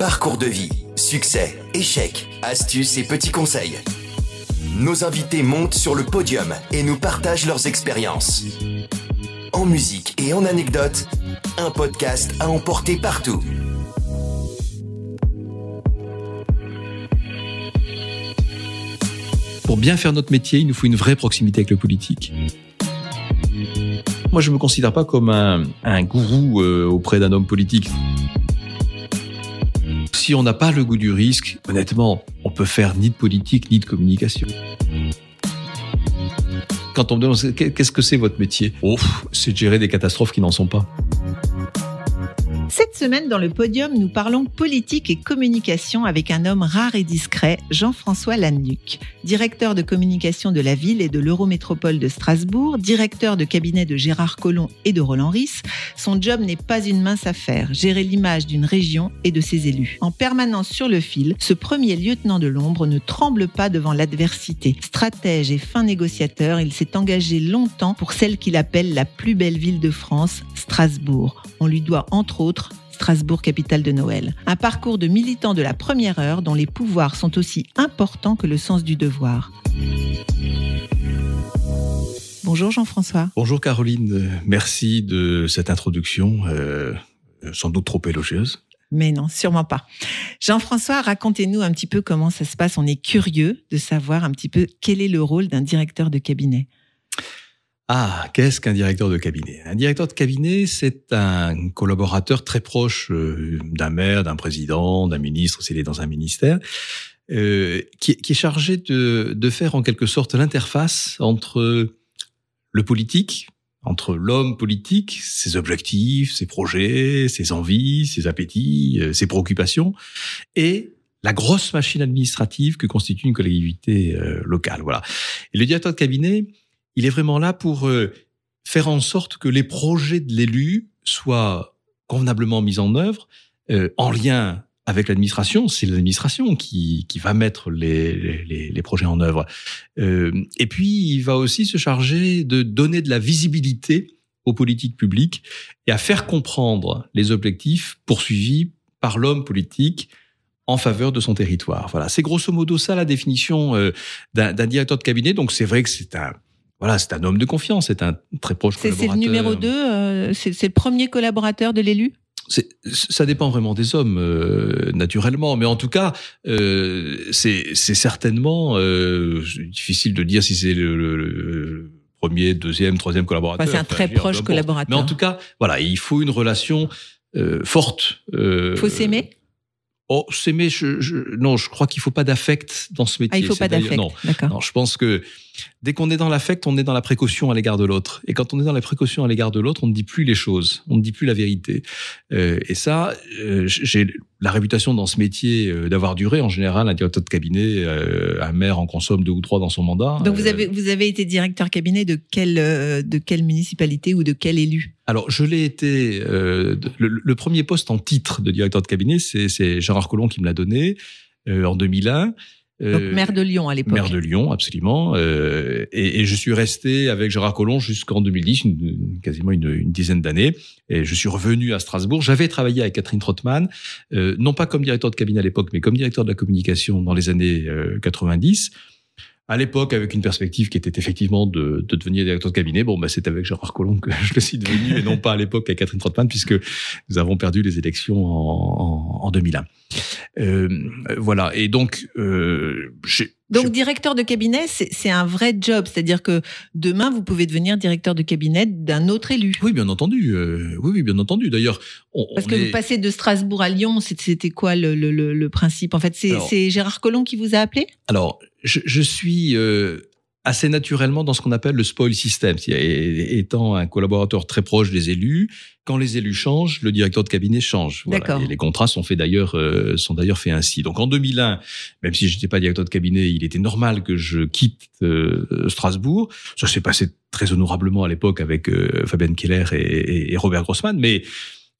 Parcours de vie, succès, échecs, astuces et petits conseils. Nos invités montent sur le podium et nous partagent leurs expériences. En musique et en anecdotes, un podcast à emporter partout. Pour bien faire notre métier, il nous faut une vraie proximité avec le politique. Moi, je ne me considère pas comme un, gourou euh, auprès d'un homme politique. Si on n'a pas le goût du risque, honnêtement, on peut faire ni de politique ni de communication. Quand on me demande qu'est-ce que c'est votre métier, oh, c'est de gérer des catastrophes qui n'en sont pas. Cette semaine, dans le podium, nous parlons politique et communication avec un homme rare et discret, Jean-François Lannuc, directeur de communication de la ville et de l'Eurométropole de Strasbourg, directeur de cabinet de Gérard Collomb et de Roland Ris. Son job n'est pas une mince affaire, gérer l'image d'une région et de ses élus. En permanence sur le fil, ce premier lieutenant de l'ombre ne tremble pas devant l'adversité. Stratège et fin négociateur, il s'est engagé longtemps pour celle qu'il appelle la plus belle ville de France, Strasbourg. On lui doit entre autres Strasbourg, capitale de Noël. Un parcours de militants de la première heure dont les pouvoirs sont aussi importants que le sens du devoir. Bonjour Jean-François. Bonjour Caroline, merci de cette introduction, euh, sans doute trop élogieuse. Mais non, sûrement pas. Jean-François, racontez-nous un petit peu comment ça se passe. On est curieux de savoir un petit peu quel est le rôle d'un directeur de cabinet. Ah, qu'est-ce qu'un directeur de cabinet? Un directeur de cabinet, c'est un collaborateur très proche euh, d'un maire, d'un président, d'un ministre, s'il est dans un ministère, euh, qui, est chargé de, de faire en quelque sorte l'interface entre le politique, entre l'homme politique, ses objectifs, ses projets, ses envies, ses appétits, euh, ses préoccupations, et la grosse machine administrative que constitue une collectivité locale. Voilà. Et le directeur de cabinet, il est vraiment là pour euh, faire en sorte que les projets de l'élu soient convenablement mis en œuvre, euh, en lien avec l'administration. C'est l'administration qui, qui va mettre les, les, projets en œuvre. Euh, et puis, il va aussi se charger de donner de la visibilité aux politiques publiques et à faire comprendre les objectifs poursuivis par l'homme politique en faveur de son territoire. Voilà, c'est grosso modo ça la définition d'un directeur de cabinet. Donc c'est vrai que c'est un voilà, c'est un homme de confiance, c'est un très proche collaborateur. C'est le numéro 2, euh, c'est le premier collaborateur de l'élu? Ça dépend vraiment des hommes, euh, naturellement, mais en tout cas, euh, c'est certainement difficile de dire si c'est le, le, premier, deuxième, troisième collaborateur. c'est un très proche collaborateur. Mais en tout cas, voilà, il faut une relation forte. Il faut s'aimer? Oh, s'aimer, je, non, je crois qu'il faut pas d'affect dans ce métier. Ah, il faut pas d'affect. Non, non, je pense que dès qu'on est dans l'affect, on est dans la précaution à l'égard de l'autre. Et quand on est dans la précaution à l'égard de l'autre, on ne dit plus les choses, on ne dit plus la vérité. Euh, et ça, euh, j'ai la réputation dans ce métier euh, d'avoir duré. En général, un directeur de cabinet, un maire en consomme deux ou trois dans son mandat. Donc vous avez vous avez été directeur cabinet de quelle de quelle municipalité ou de quel élu? Alors je l'ai été. Le, premier poste en titre de directeur de cabinet, c'est Gérard Collomb qui me l'a donné en 2001. Donc euh, maire de Lyon à l'époque. Maire de Lyon, absolument. Euh, et, et, je suis resté avec Gérard Collomb jusqu'en 2010, une, quasiment une, une dizaine d'années. Et je suis revenu à Strasbourg. J'avais travaillé avec Catherine Trottmann, euh, non pas comme directeur de cabinet à l'époque, mais comme directeur de la communication dans les années 90 à l'époque avec une perspective qui était effectivement de, de devenir directeur de cabinet. Bon, bah, c'est avec Gérard Collomb que je le suis devenu et non pas à l'époque avec Catherine Trottmann puisque nous avons perdu les élections en, en, en 2001. Euh, voilà. Et donc, euh, donc directeur de cabinet, c'est un vrai job, c'est-à-dire que demain vous pouvez devenir directeur de cabinet d'un autre élu. Oui, bien entendu. Euh, oui, oui, bien entendu. D'ailleurs, parce que vous passez de Strasbourg à Lyon, c'était quoi le, le, le, principe? En fait, c'est Gérard Collomb qui vous a appelé? Alors, je, je suis euh, assez naturellement dans ce qu'on appelle le spoil system, étant un collaborateur très proche des élus. Quand les élus changent, le directeur de cabinet change. Voilà. Et les contrats sont faits d'ailleurs euh, sont d'ailleurs faits ainsi. Donc en 2001, même si je n'étais pas directeur de cabinet, il était normal que je quitte euh, Strasbourg. Ça s'est passé très honorablement à l'époque avec Fabienne Keller et, et, Robert Grossman, mais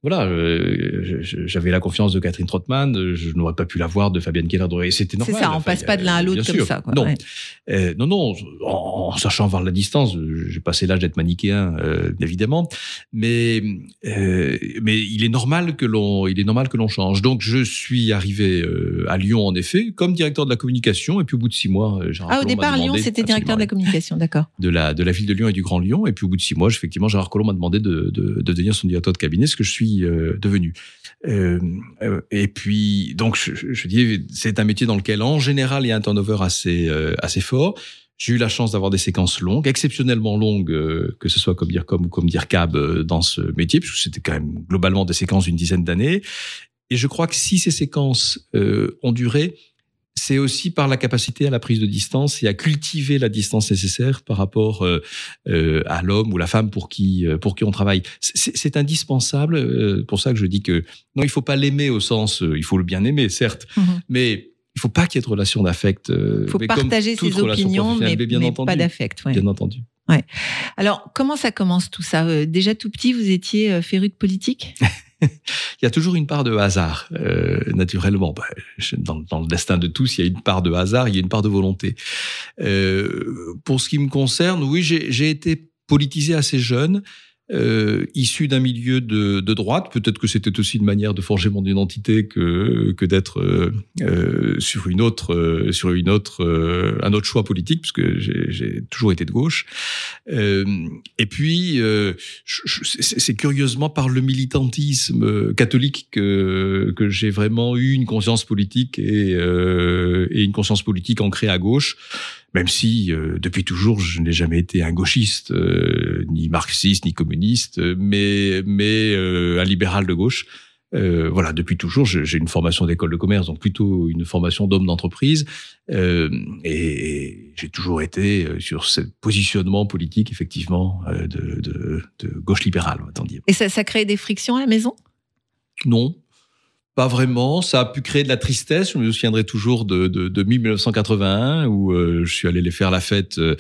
voilà, euh, j'avais la confiance de Catherine Trottmann, euh, je n'aurais pas pu l'avoir de Fabienne Keller. Et c'était normal. C'est ça, on passe pas de l'un à l'autre comme ça. Quoi. Non, euh, non, non, en, sachant voir la distance, j'ai passé l'âge d'être manichéen, euh, évidemment, mais euh, mais il est normal que l'on il est normal que l'on change. Donc je suis arrivé à Lyon en effet comme directeur de la communication et puis au bout de six mois, ah au départ Lyon c'était directeur de la communication, d'accord. De la de la ville de Lyon et du Grand Lyon et puis au bout de six mois, effectivement, Gérard Collomb m'a demandé de, de, de devenir son directeur de cabinet, ce que je suis euh, devenu. Euh, euh, et puis, donc, je, dis, c'est un métier dans lequel, en général, il y a un turnover assez, assez fort. J'ai eu la chance d'avoir des séquences longues, exceptionnellement longues, que ce soit comme dire comme ou comme dire cab dans ce métier, puisque c'était quand même globalement des séquences d'une dizaine d'années. Et je crois que si ces séquences ont duré, c'est aussi par la capacité à la prise de distance et à cultiver la distance nécessaire par rapport euh, euh, à l'homme ou la femme pour qui euh, pour qui on travaille. C'est indispensable. pour ça que je dis que non, il faut pas l'aimer au sens, il faut le bien aimer, certes, mm-hmm. mais il faut pas qu'il y ait de relation d'affect. Il faut partager ses opinions, mais, bien entendu, pas d'affect. Bien entendu. Ouais. Alors, comment ça commence tout ça? Déjà tout petit, vous étiez féru de politique? il y a toujours une part de hasard, euh, naturellement. Bah, dans, dans, le destin de tous, il y a une part de hasard, il y a une part de volonté. Euh, pour ce qui me concerne, oui, j'ai été politisé assez jeune euh, issu d'un milieu de, de droite. Peut-être que c'était aussi une manière de forger mon identité que que d'être euh, euh sur une autre euh, sur une autre euh, un autre choix politique, parce que j'ai toujours été de gauche. et puis c'est curieusement par le militantisme catholique que que j'ai vraiment eu une conscience politique et, et une conscience politique ancrée à gauche même si euh, depuis toujours je n'ai jamais été un gauchiste, euh, ni marxiste, ni communiste, mais mais euh, un libéral de gauche. voilà, depuis toujours, j'ai une formation d'école de commerce, donc plutôt une formation d'homme d'entreprise, et, j'ai toujours été sur ce positionnement politique, effectivement, de, de, de gauche libérale, on va dire. Et ça, ça crée des frictions à la maison? Non, pas vraiment. Ça a pu créer de la tristesse. Je me souviendrai toujours de, de, de 1981 où euh, je suis allé les faire la fête euh,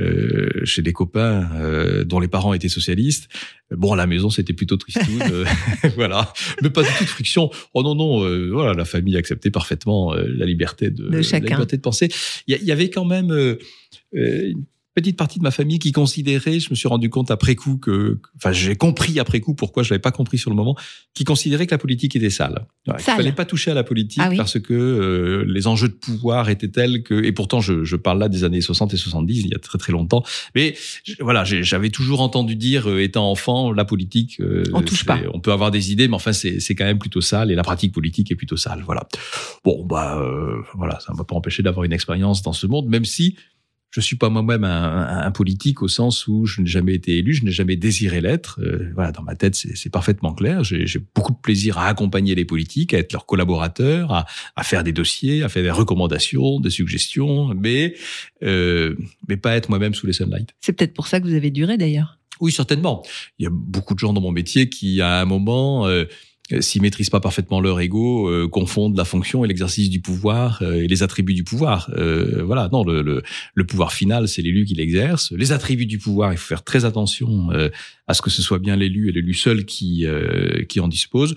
euh chez des copains euh, dont les parents étaient socialistes. Bon, à la maison, c'était plutôt tristoun. voilà. Mais pas du tout de friction. Oh non, non. voilà, la famille acceptait parfaitement la liberté de, de la liberté de penser. Il y, y, avait quand même une petite partie de ma famille qui considérait, je me suis rendu compte après coup que, enfin, j'ai compris après coup pourquoi je l'avais pas compris sur le moment, qui considérait que la politique était sale. Ouais, il fallait pas toucher à la politique ah parce que euh, les enjeux de pouvoir étaient tels que, et pourtant je, je, parle là des années 60 et 70, il y a très très longtemps, mais voilà, j'avais toujours entendu dire, euh, étant enfant, la politique, euh, on touche pas. On peut avoir des idées, mais enfin c'est quand même plutôt sale et la pratique politique est plutôt sale. Voilà. Bon bah euh, voilà, ça m'a pas empêché d'avoir une expérience dans ce monde, même si je suis pas moi-même un, un, politique au sens où je n'ai jamais été élu, je n'ai jamais désiré l'être. Euh, voilà, dans ma tête, c'est parfaitement clair. J'ai beaucoup de plaisir à accompagner les politiques, à être leurs collaborateurs, à, à, faire des dossiers, à faire des recommandations, des suggestions, mais euh, mais pas être moi-même sous les sunlights. C'est peut-être pour ça que vous avez duré d'ailleurs. Oui, certainement. Il y a beaucoup de gens dans mon métier qui, à un moment, euh, euh, s'ils maîtrisent pas parfaitement leur ego, euh, confondent la fonction et l'exercice du pouvoir euh, et les attributs du pouvoir. Euh, voilà, non, le, le, le pouvoir final, c'est l'élu qui l'exerce. Les attributs du pouvoir, il faut faire très attention à ce que ce soit bien l'élu et l'élu seul qui qui en dispose.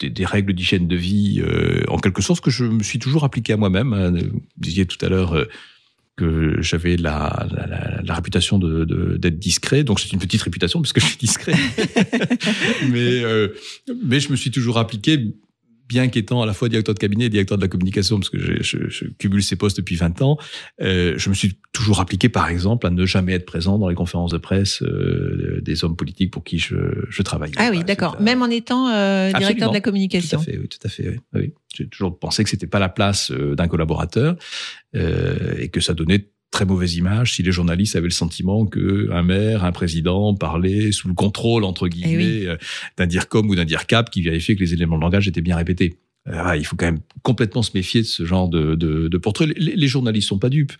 Des, des, règles d'hygiène de vie, en quelque sorte, que je me suis toujours appliqué à moi-même. Hein. Vous disiez tout à l'heure que j'avais la, la, la, réputation de, d'être discret, donc c'est une petite réputation puisque je suis discret. mais euh, mais je me suis toujours appliqué bien qu'étant à la fois directeur de cabinet et directeur de la communication, parce que je, je, je cumule ces postes depuis 20 ans, euh, je me suis toujours appliqué, par exemple, à ne jamais être présent dans les conférences de presse euh, des hommes politiques pour qui je, je travaille. Ah oui, d'accord. Même en étant euh, directeur de la communication. Tout à fait, oui, tout à fait. Oui. oui. J'ai toujours pensé que c'était pas la place euh, d'un collaborateur euh, et que ça donnait très mauvaise image si les journalistes avaient le sentiment que un maire, un président parlait sous le contrôle entre guillemets eh euh, d'un DIRCOM ou d'un DIRCAP qui vérifiait que les éléments de langage étaient bien répétés. Euh, il faut quand même complètement se méfier de ce genre de, de, de portrait. Les, les, journalistes sont pas dupes.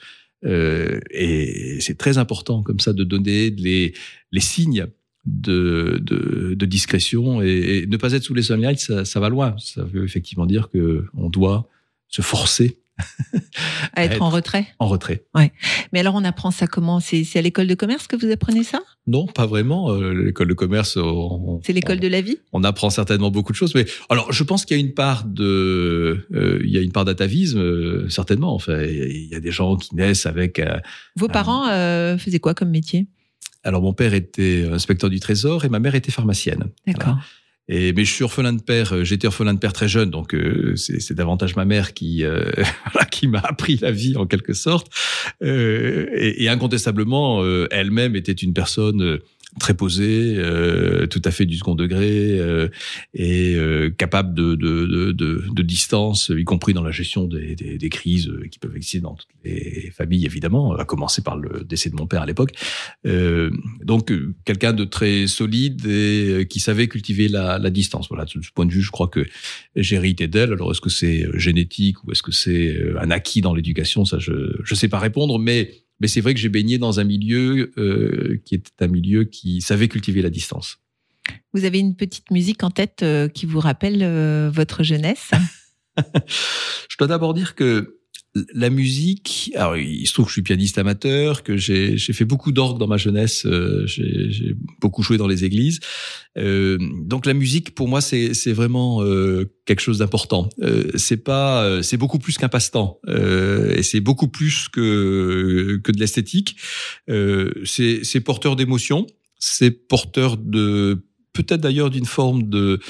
Euh, et c'est très important comme ça de donner les, les signes de, de, de discrétion et, et, ne pas être sous les sunlights, ça, ça va loin. Ça veut effectivement dire que on doit se forcer à être en retrait En retrait. Ouais. Mais alors, on apprend ça comment? C'est à l'école de commerce que vous apprenez ça? Non, pas vraiment. Euh, l'école de commerce. C'est l'école de la vie? On apprend certainement beaucoup de choses. Mais alors, je pense qu'il y a une part de. Euh, il y a une part d'atavisme, euh, certainement. Enfin, il y a des gens qui naissent avec. Vos parents faisaient quoi comme métier? Alors mon père était inspecteur du trésor et ma mère était pharmacienne. D'accord. Et mais je suis orphelin de père. Euh, j'étais orphelin de père très jeune, donc euh, c'est davantage ma mère qui euh, qui m'a appris la vie en quelque sorte. et, et, incontestablement, elle-même était une personne très posé, euh, tout à fait du second degré euh, et euh, capable de, de, de, de, distance, y compris dans la gestion des, des, des, crises qui peuvent exister dans toutes les familles, évidemment, à commencer par le décès de mon père à l'époque. donc, quelqu'un de très solide et qui savait cultiver la, la distance. Voilà, de ce point de vue, je crois que j'ai hérité d'elle. Alors, est-ce que c'est génétique ou est-ce que c'est un acquis dans l'éducation? Ça, je ne sais pas répondre, mais mais c'est vrai que j'ai baigné dans un milieu euh, qui était un milieu qui savait cultiver la distance. Vous avez une petite musique en tête euh, qui vous rappelle euh, votre jeunesse? Je dois d'abord dire que la musique, alors il se trouve que je suis pianiste amateur, que j'ai fait beaucoup d'orgue dans ma jeunesse, euh, j'ai beaucoup joué dans les églises. Euh, donc la musique, pour moi, c'est vraiment euh, quelque chose d'important. Euh, c'est pas, c'est beaucoup plus qu'un passe-temps, et c'est beaucoup plus que que de l'esthétique. c'est porteur d'émotions, c'est porteur de peut-être d'ailleurs d'une forme de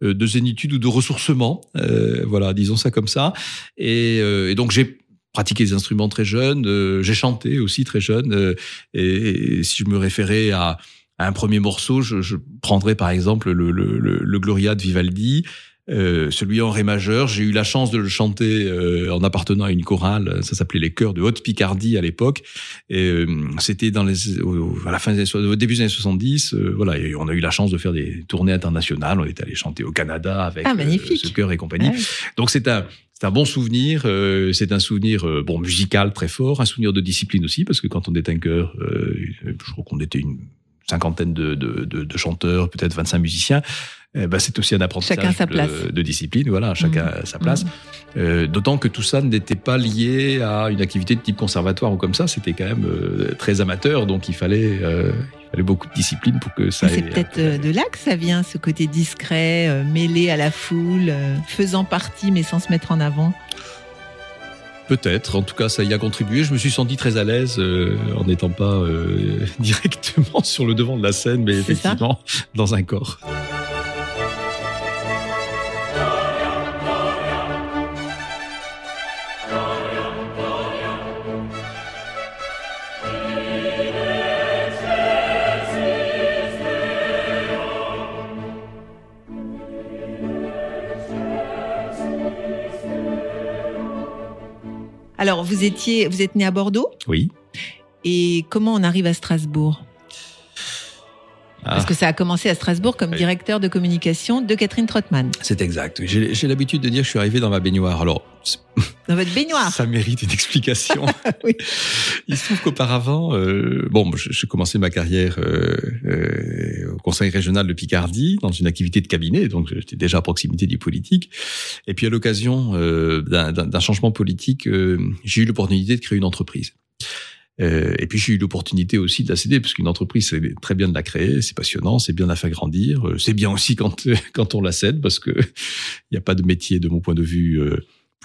de zénitude ou de ressourcement, euh, voilà, disons ça comme ça. Et, et donc j'ai pratiqué des instruments très jeune, euh, j'ai chanté aussi très jeune. Euh, et, si je me référais à, un premier morceau, je, je prendrais par exemple le, le, le, Gloria de Vivaldi. Euh, celui en ré majeur, j'ai eu la chance de le chanter en appartenant à une chorale, ça s'appelait les chœurs de Haute Picardie à l'époque. Et c'était dans les à la fin des années, au début des années 70, voilà, et on a eu la chance de faire des tournées internationales, on est allé chanter au Canada avec ah, ce chœur et compagnie. Donc c'est un c'est un bon souvenir. Euh, c'est un souvenir euh, bon musical très fort, un souvenir de discipline aussi parce que quand on est un chœur, euh, je crois qu'on était une cinquantaine de, de, de, de chanteurs, peut-être 25 musiciens. Eh ben, c'est aussi un apprentissage de, de, discipline. Voilà, chacun mmh. sa place. Mmh. D'autant que tout ça n'était pas lié à une activité de type conservatoire ou comme ça. C'était quand même très amateur, donc il fallait, il fallait beaucoup de discipline pour que ça. C'est peut-être euh, de là que ça vient, ce côté discret, euh, mêlé à la foule, euh, faisant partie mais sans se mettre en avant. Peut-être, en tout cas, ça y a contribué. Je me suis senti très à l'aise en n'étant pas directement sur le devant de la scène, mais effectivement dans un corps. Alors, vous étiez, vous êtes né à Bordeaux Oui. Et comment on arrive à Strasbourg? Parce que ça a commencé à Strasbourg comme directeur de communication de Catherine Trottmann. C'est exact. J'ai l'habitude de dire que je suis arrivé dans ma baignoire. Alors, dans votre baignoire. Ça mérite une explication. oui. Il se trouve qu'auparavant, euh, bon, j'ai commencé ma carrière euh, euh, au Conseil régional de Picardie dans une activité de cabinet, donc j'étais déjà à proximité du politique. Et puis à l'occasion d'un changement politique, j'ai eu l'opportunité de créer une entreprise. Et puis j'ai eu l'opportunité aussi de la céder, parce qu'une entreprise, c'est très bien de la créer, c'est passionnant, c'est bien de la faire grandir. C'est bien aussi quand quand on la cède, parce que il n'y a pas de métier, de mon point de vue,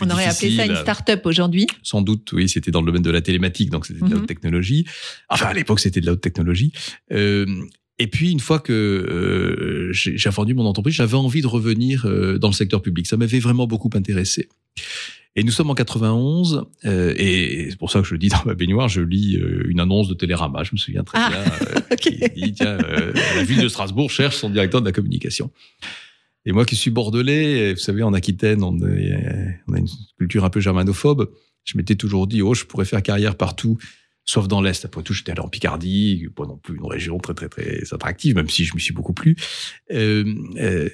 on aurait appelé ça une start-up aujourd'hui Sans doute, oui, c'était dans le domaine de la télématique, donc c'était de la haute mhm. technologie. Enfin, à l'époque, c'était de la haute technologie. Euh, et puis, une fois que euh, j'ai vendu mon entreprise, j'avais envie de revenir euh, dans le secteur public. Ça m'avait vraiment beaucoup intéressé. Et nous sommes en 91, euh, et c'est pour ça que je le dis dans ma baignoire, je lis euh, une annonce de Télérama, je me souviens très ah, bien, euh, qui dit, tiens, la ville de Strasbourg cherche son directeur de la communication. Et moi qui suis bordelais, vous savez, en Aquitaine, on, a une culture un peu germanophobe. Je m'étais toujours dit, oh, je pourrais faire carrière partout, sauf dans l'Est. Après tout, j'étais allé en Picardie, pas non plus une région très, très, très attractive, même si je m'y suis beaucoup plu. Euh, euh,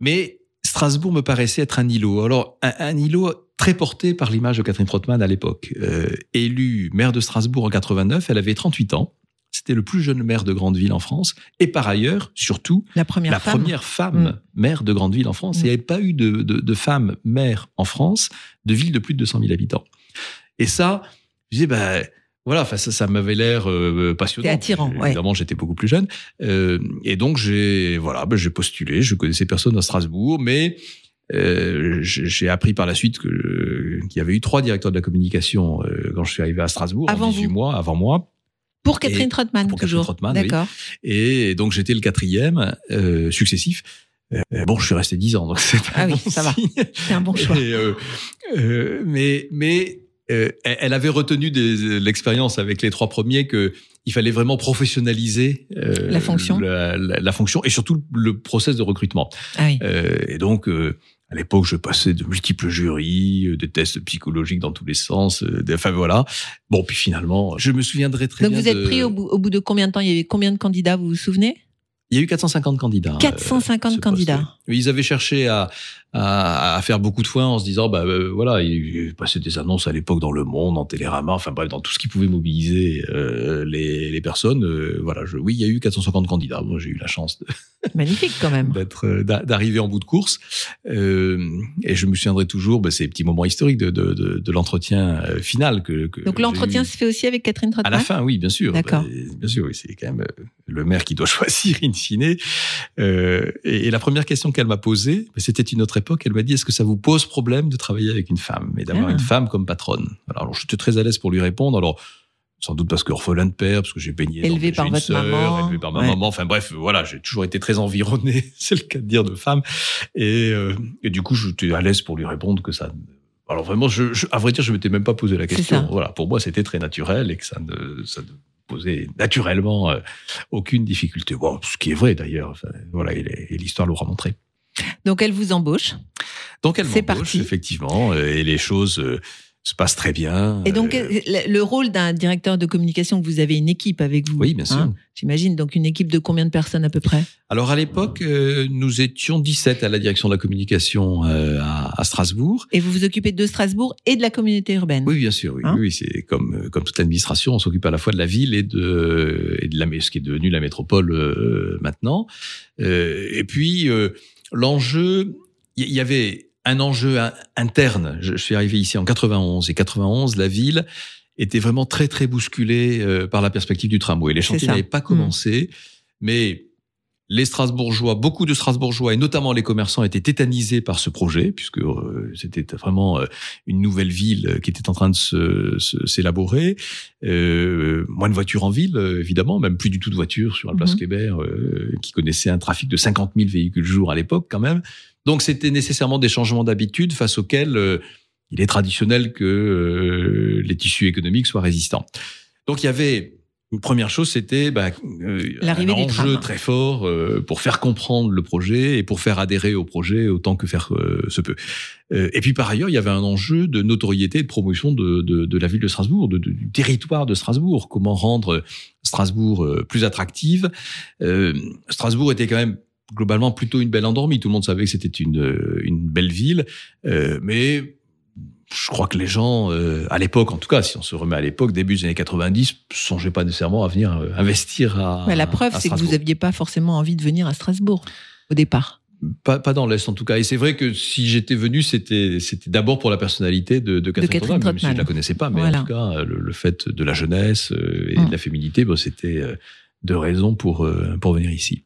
mais Strasbourg me paraissait être un îlot. Alors, un, îlot très porté par l'image de Catherine Trottmann à l'époque. Euh, élue maire de Strasbourg en 89, elle avait 38 ans. C'était le plus jeune maire de grande ville en France, et par ailleurs, surtout, la première la femme, première femme Mm. maire de grande ville en France. Mm. Il n'y avait pas eu de, de, de femme maire en France de ville de plus de 200 000 habitants. Et ça, je disais, ben voilà, ça, ça m'avait l'air euh, passionnant. C'était attirant, ouais. Évidemment, j'étais beaucoup plus jeune, Euh, et donc j'ai voilà, ben, j'ai postulé. Je connaissais personne à Strasbourg, mais euh, j'ai appris par la suite qu'il y avait eu trois directeurs de la communication euh, quand je suis arrivé à Strasbourg Avant en 18 vous. mois avant moi. Pour Catherine Trottmann, pour Catherine toujours. Trottmann, oui. D'accord. Et donc j'étais le quatrième euh, successif. Euh, bon, je suis resté dix ans, donc c'est un Ah oui, bon ça va. C'est un bon choix. Et, euh, euh, mais mais euh, elle avait retenu de l'expérience avec les trois premiers que il fallait vraiment professionnaliser euh, La fonction. la, la- la fonction et surtout le process de recrutement. Ah oui. Euh, et donc, euh, à l'époque, je passais de multiples jurys, euh, des tests psychologiques dans tous les sens. euh, des- Enfin voilà. Bon, puis finalement, je me souviendrai très Donc bien. vous êtes de- pris au bout, au bout de combien de temps? Il y avait combien de candidats, vous vous souvenez? Il y a eu 450 candidats. euh, 450 ce poste, candidats. oui. Ils avaient cherché à, à, à faire beaucoup de foin en se disant, bah euh, voilà, il passait des annonces à l'époque dans Le Monde, en Télérama, enfin bref, dans tout ce qui pouvait mobiliser euh, les, les personnes. euh, voilà, je, oui, il y a eu 450 candidats. Moi, j'ai eu la chance de- Magnifique quand même. d'être d'a- d'arriver en bout de course. Et je me souviendrai toujours, bah, ces petits moments historiques de, de, de, de l'entretien final que. que Donc l'entretien se fait aussi avec Catherine À Trottmann la fin, oui, bien sûr. D'accord. Bah, bien sûr, oui, c'est quand même le maire qui doit choisir in fine. Et, et la première question qu'elle m'a posée, mais c'était une autre époque, elle m'a dit est-ce que ça vous pose problème de travailler avec une femme et d'avoir Ah. une femme comme patronne? Alors, j'étais très à l'aise pour lui répondre. Alors, sans doute parce que orphelin de père, parce que j'ai baigné. Élevé par une votre sœur, maman. élevé par ma Ouais. maman. Enfin bref, voilà, j'ai toujours été très environné, c'est le cas de dire, de femmes. Et, euh, et du coup, j'étais à l'aise pour lui répondre que ça. Alors vraiment, je, je- à vrai dire, je m'étais même pas posé la question. Voilà, pour moi, c'était très naturel et que ça ne, ça ne posait naturellement euh, aucune difficulté. Bon, ce qui est vrai d'ailleurs. Enfin, voilà, et l'histoire l'aura montré. Donc elle vous embauche. Donc elle C'est m'embauche, parti. effectivement, euh, et les choses euh, se passent très bien. Et donc Euh, le le rôle d'un directeur de communication, vous avez une équipe avec vous. oui, bien sûr. hein, J'imagine donc une équipe de combien de personnes à peu près? Alors à l'époque, euh, nous étions 17 à la direction de la communication euh, à, à Strasbourg. Et vous vous occupez de Strasbourg et de la communauté urbaine. Oui, bien sûr. Oui, Hein oui c'est comme comme toute l'administration, on s'occupe à la fois de la ville et de et de la ce qui est devenu la métropole euh, maintenant. Et puis l'enjeu, il y, y avait un enjeu in- interne. Je, suis arrivé ici en 91 et 91, la ville était vraiment très très bousculée euh, par la perspective du tramway. Les chantiers n'avaient pas commencé, mais les Strasbourgeois, beaucoup de Strasbourgeois et notamment les commerçants étaient tétanisés par ce projet puisque euh, c'était vraiment euh, une nouvelle ville euh, qui était en train de se- se- s'élaborer. Euh, moins de voitures en ville, évidemment, même plus du tout de voitures sur la place. Kléber, euh, qui connaissait un trafic de 50 000 véhicules jour à l'époque quand même. Donc c'était nécessairement des changements d'habitude face auxquels euh, il est traditionnel que euh, les tissus économiques soient résistants. Donc il y avait une première chose, c'était bah, euh, un enjeu très fort euh, pour faire comprendre le projet et pour faire adhérer au projet autant que faire euh, se peut. Euh, et puis par ailleurs, il y avait un enjeu de notoriété et de promotion de, de, de la ville de Strasbourg, de- du territoire de Strasbourg. Comment rendre Strasbourg euh, plus attractive? Euh, Strasbourg était quand même globalement plutôt une belle endormie. Tout le monde savait que c'était une, une belle ville, euh, mais je crois que les gens, euh, à l'époque, en tout cas, si on se remet à l'époque, début des années 90, songeaient pas nécessairement à venir euh, investir à. Ouais, la preuve, c'est que vous n'aviez pas forcément envie de venir à Strasbourg au départ. Pas, pas dans l'Est en tout cas. Et c'est vrai que si j'étais venu, c'était c'était d'abord pour la personnalité de, de Catherine, Catherine Trottmann, même si je la connaissais pas. Mais Voilà. en tout cas, le, le fait de la jeunesse euh, et Mm. de la féminité, bon, c'était deux raisons pour pour venir ici.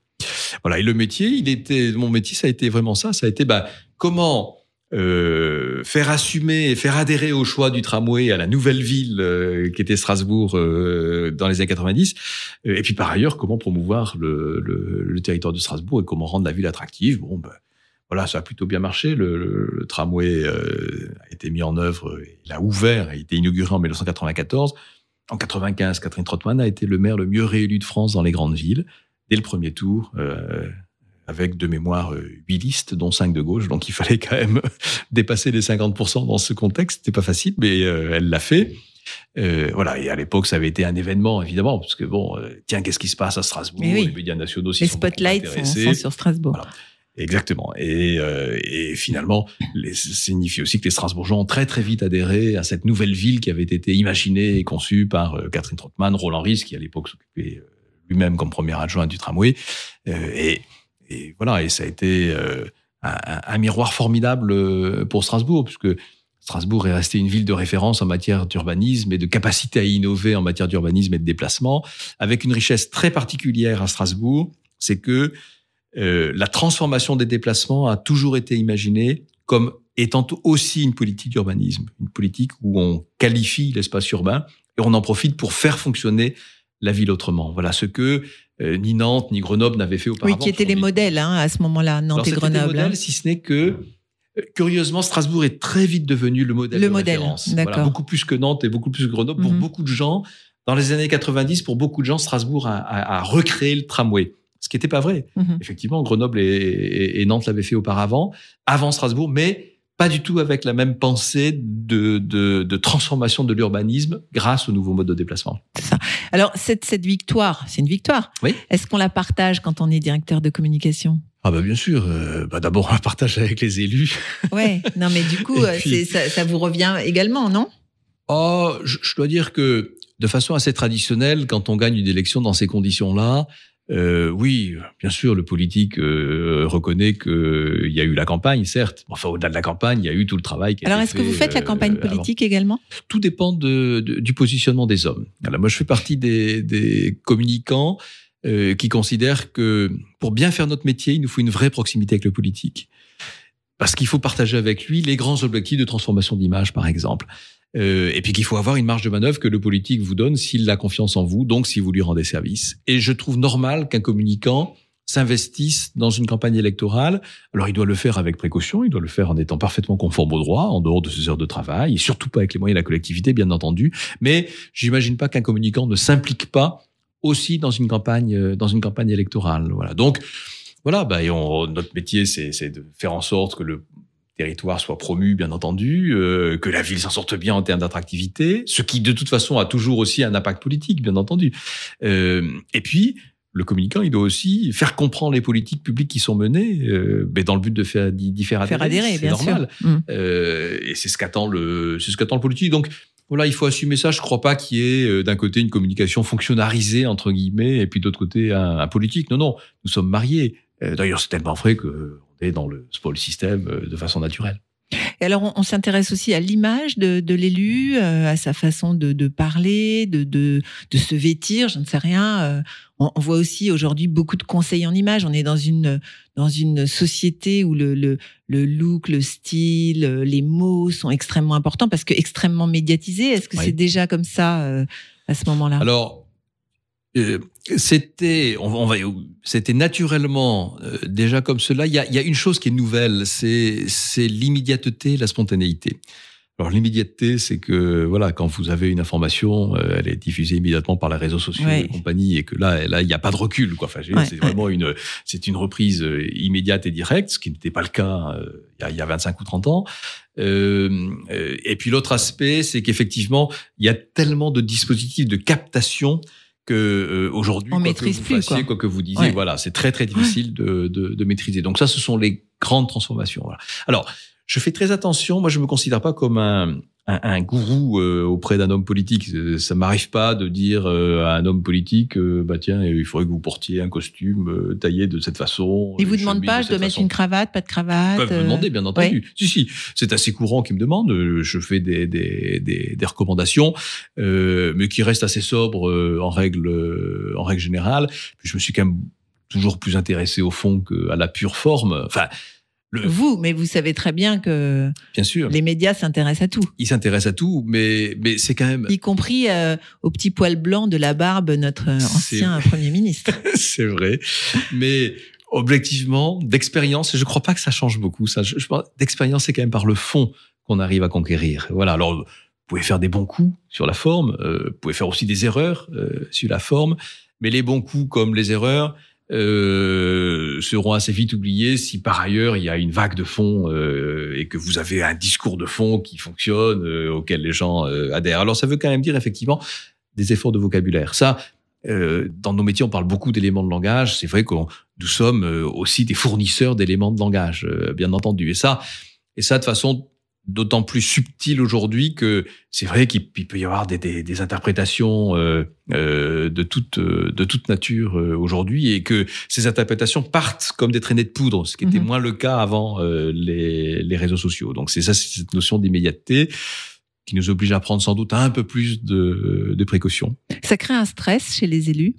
Voilà. Et le métier, il était mon métier, ça a été vraiment ça. Ça a été bah, comment euh, faire assumer faire adhérer au choix du tramway à la nouvelle ville euh, qui était Strasbourg euh, dans les années 90. Euh, Et puis par ailleurs, comment promouvoir le, le, le territoire de Strasbourg et comment rendre la ville attractive? Bon, ben, voilà, ça a plutôt bien marché. Le, le- tramway euh, a été mis en œuvre, il a ouvert, a été inauguré en 1994. En 95, Catherine Trottmann a été le maire le mieux réélu de France dans les grandes villes, dès le premier tour, euh, avec de mémoire euh, huit listes, dont cinq de gauche. Donc il fallait quand même dépasser les 50% dans ce contexte. C'était pas facile, mais euh, elle l'a fait. Euh, voilà, et à l'époque, ça avait été un événement, évidemment, parce que bon, euh, tiens, qu'est-ce qui se passe à Strasbourg? Oui. Les médias nationaux s'y Les sont spotlights sont, sur Strasbourg. Voilà. Exactement. Et, euh, et finalement, les, ça signifie aussi que les Strasbourgeois ont très très vite adhéré à cette nouvelle ville qui avait été imaginée et conçue par Catherine Trottmann, Roland Ries, qui à l'époque s'occupait lui-même comme premier adjoint du tramway. Et, et, voilà, et ça a été euh, un, miroir formidable pour Strasbourg, puisque Strasbourg est resté une ville de référence en matière d'urbanisme et de capacité à innover en matière d'urbanisme et de déplacement, avec une richesse très particulière à Strasbourg, c'est que euh, la transformation des déplacements a toujours été imaginée comme étant aussi une politique d'urbanisme, une politique où on qualifie l'espace urbain et on en profite pour faire fonctionner la ville autrement. Voilà ce que euh, ni Nantes ni Grenoble n'avaient fait auparavant. Oui, qui étaient les modèles hein, à ce moment-là, Nantes Alors, et Grenoble. Des modèles, hein. si ce n'est que euh, curieusement, Strasbourg est très vite devenu le modèle Le de modèle, référence. Voilà, beaucoup plus que Nantes et beaucoup plus que Grenoble. Pour Mhm. beaucoup de gens, dans les années 90, pour beaucoup de gens, Strasbourg a, a- a recréé le tramway. Ce qui n'était pas vrai. Mhm. Effectivement, Grenoble et, et- et Nantes l'avaient fait auparavant, avant Strasbourg, mais pas du tout avec la même pensée de, de, de transformation de l'urbanisme grâce au nouveau mode de déplacement. Alors, cette, cette victoire, c'est une victoire. Oui. Est-ce qu'on la partage quand on est directeur de communication? Ah bah bien sûr. euh, bah D'abord, on la partage avec les élus. Ouais, non, mais du coup, euh, puis- ça, ça vous revient également, non? Oh, je, je dois dire que de façon assez traditionnelle, quand on gagne une élection dans ces conditions-là, euh, oui, bien sûr, le politique euh, reconnaît qu'il y a eu la campagne, certes. Enfin, au-delà de la campagne, il y a eu tout le travail. Qui a Alors, est-ce que vous fait, faites la euh, campagne avant. politique également? Tout dépend de, de- du positionnement des hommes. Alors, moi, je fais partie des, des communicants euh, qui considèrent que pour bien faire notre métier, il nous faut une vraie proximité avec le politique. Parce qu'il faut partager avec lui les grands objectifs de transformation d'image, par exemple. Euh, et puis qu'il faut avoir une marge de manœuvre que le politique vous donne s'il a confiance en vous, donc si vous lui rendez service. Et je trouve normal qu'un communicant s'investisse dans une campagne électorale. Alors il doit le faire avec précaution, il doit le faire en étant parfaitement conforme au droit, en dehors de ses heures de travail, et surtout pas avec les moyens de la collectivité, bien entendu. Mais j'imagine pas qu'un communicant ne s'implique pas aussi dans une campagne, euh, dans une campagne électorale. Voilà. Donc voilà, bah, notre métier, c'est de faire en sorte que le territoire soit promu, bien entendu, euh, que la ville s'en sorte bien en termes d'attractivité, ce qui de toute façon a toujours aussi un impact politique, bien entendu. Euh, et puis, le communicant, il doit aussi faire comprendre les politiques publiques qui sont menées, euh, mais dans le but de faire d'y d'y faire adhérer. Faire adhérer, c'est bien normal. sûr. Mm. Euh, et c'est ce qu'attend le, c'est ce qu'attend le politique. Donc voilà, il faut assumer ça. Je crois pas qu'il y ait euh, d'un côté une communication fonctionnalisée entre guillemets, et puis d'autre côté un, un politique. Non, non, nous sommes mariés. Euh, D'ailleurs, c'est tellement vrai que est dans le spoil système euh, de façon naturelle. Et alors, on, on s'intéresse aussi à l'image de, de l'élu, euh, à sa façon de, de parler, de, se vêtir, je ne sais rien. Euh, on, on voit aussi aujourd'hui beaucoup de conseils en image. On est dans une, dans une société où le, le, le look, le style, les mots sont extrêmement importants parce que extrêmement médiatisés. Est-ce que Oui. c'est déjà comme ça euh, à ce moment-là? Alors, euh, c'était, on, on va, c'était naturellement euh, déjà comme cela. Il y a, il y a une chose qui est nouvelle, c'est, c'est l'immédiateté, la spontanéité. Alors l'immédiateté, c'est que voilà, quand vous avez une information, euh, elle est diffusée immédiatement par les réseaux sociaux Ouais. et compagnie, et que là, là, il n'y a pas de recul. Quoi. Enfin, Ouais, c'est ouais. vraiment une, c'est une reprise euh, immédiate et directe, ce qui n'était pas le cas euh, il y a- il y, a 25 ou 30 ans. Euh, euh, et puis l'autre aspect, c'est qu'effectivement, il y a tellement de dispositifs de captation que euh, aujourd'hui, On quoi maîtrise que vous plus, fassiez, quoi. quoi que vous disiez, Ouais. voilà, c'est très très difficile de, de, de maîtriser. Donc ça, ce sont les grandes transformations. Voilà. Alors, je fais très attention. Moi, je me considère pas comme un, un, un gourou euh, auprès d'un homme politique. Euh, Ça m'arrive pas de dire euh, à un homme politique, euh, bah tiens, il faudrait que vous portiez un costume euh, taillé de cette façon. Ils vous demandent pas, de je dois cette mettre façon. une cravate, pas de cravate Ils peuvent me euh, demander, bien entendu. Si, si, c'est assez courant qu'ils me demandent. Je fais des, des, des, des recommandations, euh, mais qui restent assez sobres euh, en règle, euh, en règle générale. Puis je me suis quand même toujours plus intéressé au fond qu'à la pure forme. Enfin, le, Vous, mais vous savez très bien que bien sûr, les médias s'intéressent à tout. il s'intéresse à tout, mais, mais c'est quand même, y compris euh, au petit poil blanc de la barbe, notre ancien Premier ministre. c'est vrai. Mais objectivement, d'expérience, et je crois pas que ça change beaucoup. Ça, je, je d'expérience, c'est quand même par le fond qu'on arrive à conquérir. Voilà. Alors, vous pouvez faire des bons coups sur la forme, euh, vous pouvez faire aussi des erreurs euh, sur la forme, mais les bons coups comme les erreurs euh, seront assez vite oubliés si par ailleurs il y a une vague de fond euh, et que vous avez un discours de fond qui fonctionne, euh, auquel les gens euh, adhèrent. Alors, ça veut quand même dire effectivement des efforts de vocabulaire. Ça, euh, dans nos métiers, on parle beaucoup d'éléments de langage. C'est vrai que nous sommes aussi des fournisseurs d'éléments de langage, bien entendu. Et ça, et ça de façon d'autant plus subtile aujourd'hui que c'est vrai qu'il peut y avoir des, des, des interprétations euh, euh, de toute de toute nature aujourd'hui et que ces interprétations partent comme des traînées de poudre, ce qui était mhm. moins le cas avant les, les réseaux sociaux. Donc c'est ça, c'est cette notion d'immédiateté qui nous oblige à prendre sans doute un peu plus de, de précautions. Ça crée un stress chez les élus?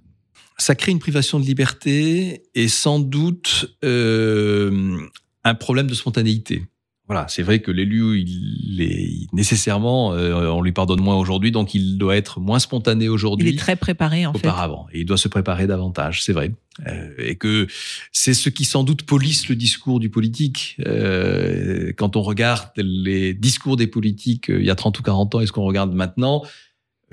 Ça crée une privation de liberté et sans doute euh, un problème de spontanéité voilà, c'est vrai que l'élu, il est nécessairement, euh, on lui pardonne moins aujourd'hui, donc il doit être moins spontané aujourd'hui. Il est très préparé en auparavant, et il doit se préparer davantage, c'est vrai, euh, et que c'est ce qui sans doute polisse le discours du politique. Euh, quand on regarde les discours des politiques il y a 30 ou 40 ans et ce qu'on regarde maintenant,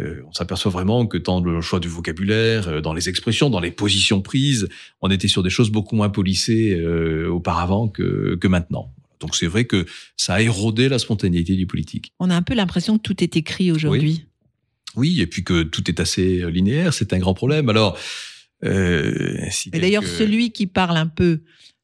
on s'aperçoit vraiment que dans le choix du vocabulaire, dans les expressions, dans les positions prises, on était sur des choses beaucoup moins polissées auparavant que, que maintenant. Donc c'est vrai que ça a érodé la spontanéité du politique. On a un peu l'impression que tout est écrit aujourd'hui. Oui. et puis que tout est assez linéaire, c'est un grand problème. Alors, euh, d'ailleurs, celui qui parle un peu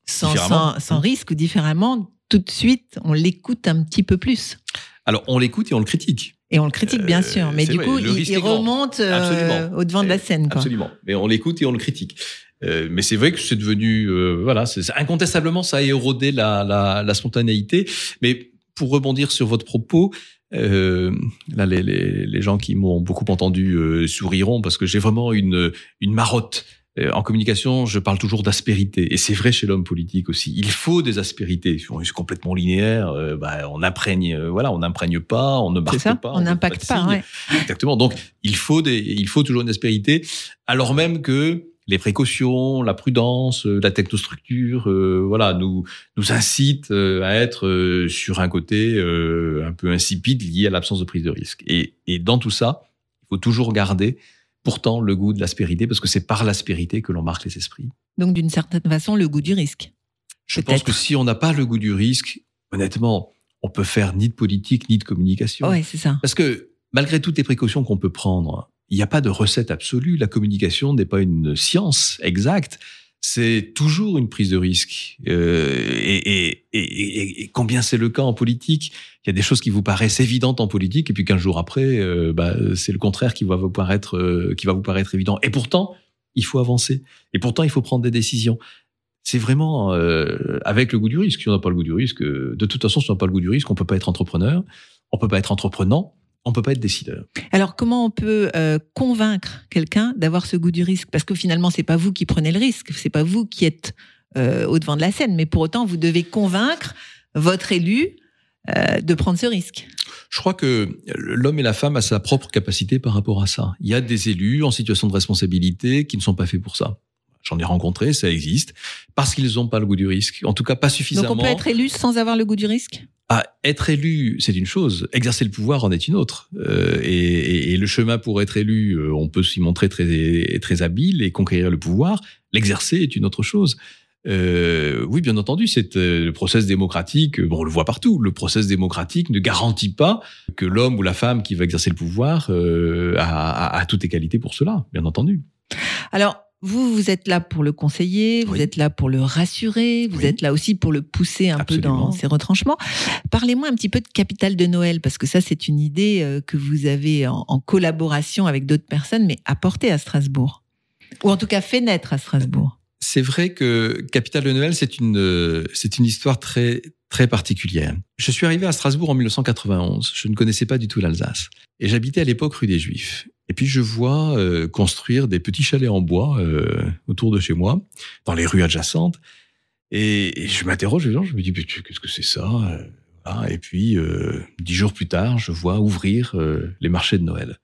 sans, sans, risque ou différemment, tout de suite, on l'écoute un petit peu plus. Alors, on l'écoute et on le critique. Et on le critique, bien sûr, euh, mais du coup, il, remonte euh, au devant de la scène. Quoi. Absolument, mais on l'écoute et on le critique. Euh, mais c'est vrai que c'est devenu, euh, voilà, c'est incontestablement ça a érodé la, la, la, spontanéité. Mais pour rebondir sur votre propos, euh, là les, les, les, gens qui m'ont beaucoup entendu souriront parce que j'ai vraiment une, une marotte. En communication, je parle toujours d'aspérité, et c'est vrai chez l'homme politique aussi. Il faut des aspérités. C'est complètement linéaire. bah, on imprègne, voilà, on n'imprègne pas, on ne marque pas, on n'impacte pas. Ouais. Exactement. Donc, il faut des, il faut toujours une aspérité, alors même que les précautions, la prudence, euh, la technostructure, euh, voilà, nous nous incite euh, à être sur un côté un peu insipide lié à l'absence de prise de risque. Et, et dans tout ça, il faut toujours garder pourtant le goût de l'aspérité parce que c'est par l'aspérité que l'on marque les esprits. Donc d'une certaine façon, le goût du risque. Je pense que si on n'a pas le goût du risque, honnêtement, on peut faire ni de politique ni de communication. Oui, c'est ça. Parce que malgré toutes les précautions qu'on peut prendre, il n'y a pas de recette absolue. La communication n'est pas une science exacte. C'est toujours une prise de risque. Euh, et, et, et, et, combien c'est le cas en politique? Il y a des choses qui vous paraissent évidentes en politique, et puis qu'un jour après, euh, bah, c'est le contraire qui va vous paraître, euh, qui va vous paraître évident. Et pourtant, il faut avancer. Et pourtant, il faut prendre des décisions. C'est vraiment euh, avec le goût du risque. Si on n'a pas le goût du risque, de toute façon, si on n'a pas le goût du risque, on peut pas être entrepreneur, on peut pas être entreprenant, on peut pas être décideur. Alors comment on peut euh, convaincre quelqu'un d'avoir ce goût du risque? Parce que finalement, c'est pas vous qui prenez le risque, c'est pas vous qui êtes euh, au devant de la scène, mais pour autant, vous devez convaincre votre élu euh, de prendre ce risque. Je crois que l'homme et la femme a sa propre capacité par rapport à ça. Il y a des élus en situation de responsabilité qui ne sont pas faits pour ça. J'en ai rencontré, ça existe, parce qu'ils n'ont pas le goût du risque. En tout cas, pas suffisamment. Donc on peut être élu sans avoir le goût du risque? Ah, être élu, c'est une chose. Exercer le pouvoir en est une autre. Euh, et, et, le chemin pour être élu, euh, on peut s'y montrer très très habile et conquérir le pouvoir. L'exercer est une autre chose. Euh, oui, bien entendu, c'est euh, le process démocratique. Bon, on le voit partout. Le process démocratique ne garantit pas que l'homme ou la femme qui va exercer le pouvoir euh, a, a, a toutes les qualités pour cela. Bien entendu. Alors, vous, vous êtes là pour le conseiller, vous êtes là pour le rassurer, vous êtes là aussi pour le pousser un peu dans ses retranchements. Parlez-moi un petit peu de Capital de Noël, parce que ça, c'est une idée euh, que vous avez en, collaboration avec d'autres personnes, mais apportée à Strasbourg. Ou en tout cas fait naître à Strasbourg. C'est vrai que Capital de Noël, c'est une, c'est une histoire très, très particulière. Je suis arrivé à Strasbourg en 1991. Je ne connaissais pas du tout l'Alsace. Et j'habitais à l'époque rue des Juifs. Et puis je vois euh, construire des petits chalets en bois euh, autour de chez moi, dans les rues adjacentes. Et, je m'interroge, je me dis, qu'est-ce que c'est ça euh, Et puis, dix jours plus tard, je vois ouvrir les marchés de Noël.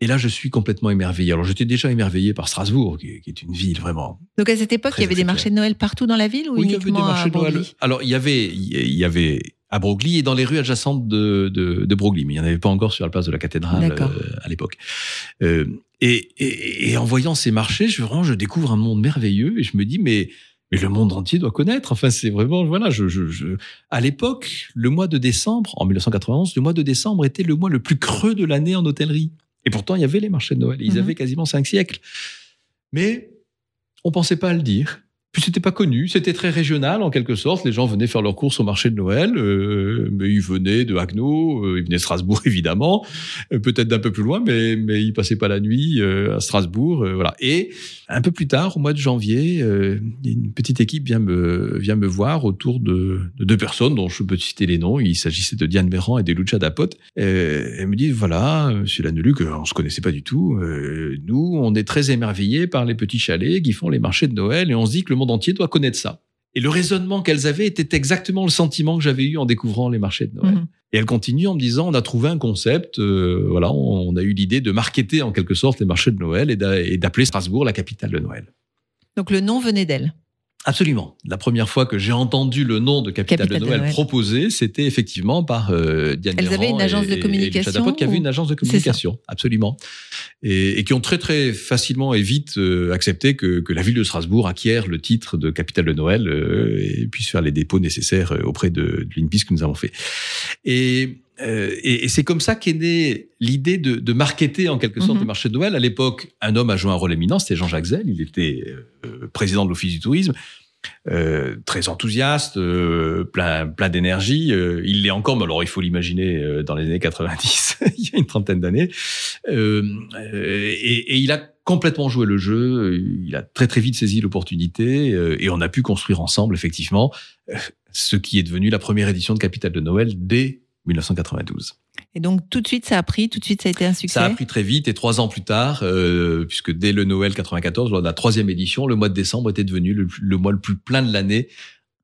Et là, je suis complètement émerveillé. Alors, j'étais déjà émerveillé par Strasbourg, qui, est une ville vraiment. Donc, à cette époque, il y avait des marchés de Noël partout dans la ville ou uniquement il y avait des marchés de Noël. Alors, il y avait, il y avait à Broglie et dans les rues adjacentes de, de, de Broglie. Mais il n'y en avait pas encore sur la place de la cathédrale euh, à l'époque. Euh, et, et, et, en voyant ces marchés, je, vraiment, je découvre un monde merveilleux et je me dis, mais, mais le monde entier doit connaître. Enfin, c'est vraiment, voilà, je, je, je... à l'époque, le mois de décembre, en 1991, le mois de décembre était le mois le plus creux de l'année en hôtellerie. Et pourtant, il y avait les marchés de Noël. Ils Mhm. avaient quasiment cinq siècles. Mais on pensait pas à le dire. Puis c'était pas connu, c'était très régional en quelque sorte. Les gens venaient faire leurs courses au marché de Noël, euh, mais ils venaient de Haguenau, euh, ils venaient de Strasbourg évidemment, euh, peut-être d'un peu plus loin, mais mais ils passaient pas la nuit euh, à Strasbourg, euh, voilà. Et un peu plus tard, au mois de janvier, euh, une petite équipe vient me vient me voir autour de, de deux personnes dont je peux citer les noms. Il s'agissait de Diane Véran et de Lucia Dapote. Elle me dit voilà, Monsieur Laneluc, on se connaissait pas du tout. nous, on est très émerveillés par les petits chalets qui font les marchés de Noël et on se dit que le monde entier doit connaître ça. Et le raisonnement qu'elles avaient était exactement le sentiment que j'avais eu en découvrant les marchés de Noël. Mhm. Et elle continue en me disant on a trouvé un concept, euh, voilà, on, on a eu l'idée de marketer en quelque sorte les marchés de Noël et d'appeler Strasbourg la capitale de Noël. Donc le nom venait d'elle. Absolument. La première fois que j'ai entendu le nom de Capitale de de Noël, Noël. proposé, c'était effectivement par euh, Diane Elles avaient une agence et- de et- et communication Lucia Dapote qui avait ou- une agence de communication, absolument, et, et qui ont très très facilement et vite euh, accepté que, que la ville de Strasbourg acquiert le titre de capitale de Noël euh, et puisse faire les dépôts nécessaires euh, auprès de, de que nous avons fait. Et euh, et, et c'est comme ça qu'est née l'idée de, de marketer en quelque sorte Mhm. le marché de Noël. À l'époque, un homme a joué un rôle éminent, c'était Jean-Jacques Zell. Il était euh, président de l'Office du tourisme, euh, très enthousiaste, euh, plein, plein d'énergie. Euh, il l'est encore, mais alors il faut l'imaginer euh, dans les années 90, il y a une trentaine d'années. Et, et il a complètement joué le jeu. Il a très très vite saisi l'opportunité euh, et on a pu construire ensemble effectivement ce qui est devenu la première édition de Capitale de Noël dès 1992. Et donc tout de suite ça a pris, tout de suite ça a été un succès. Ça a pris très vite et trois ans plus tard, euh, puisque dès le Noël 94, lors de la troisième édition, le mois de décembre était devenu le, le mois le plus plein de l'année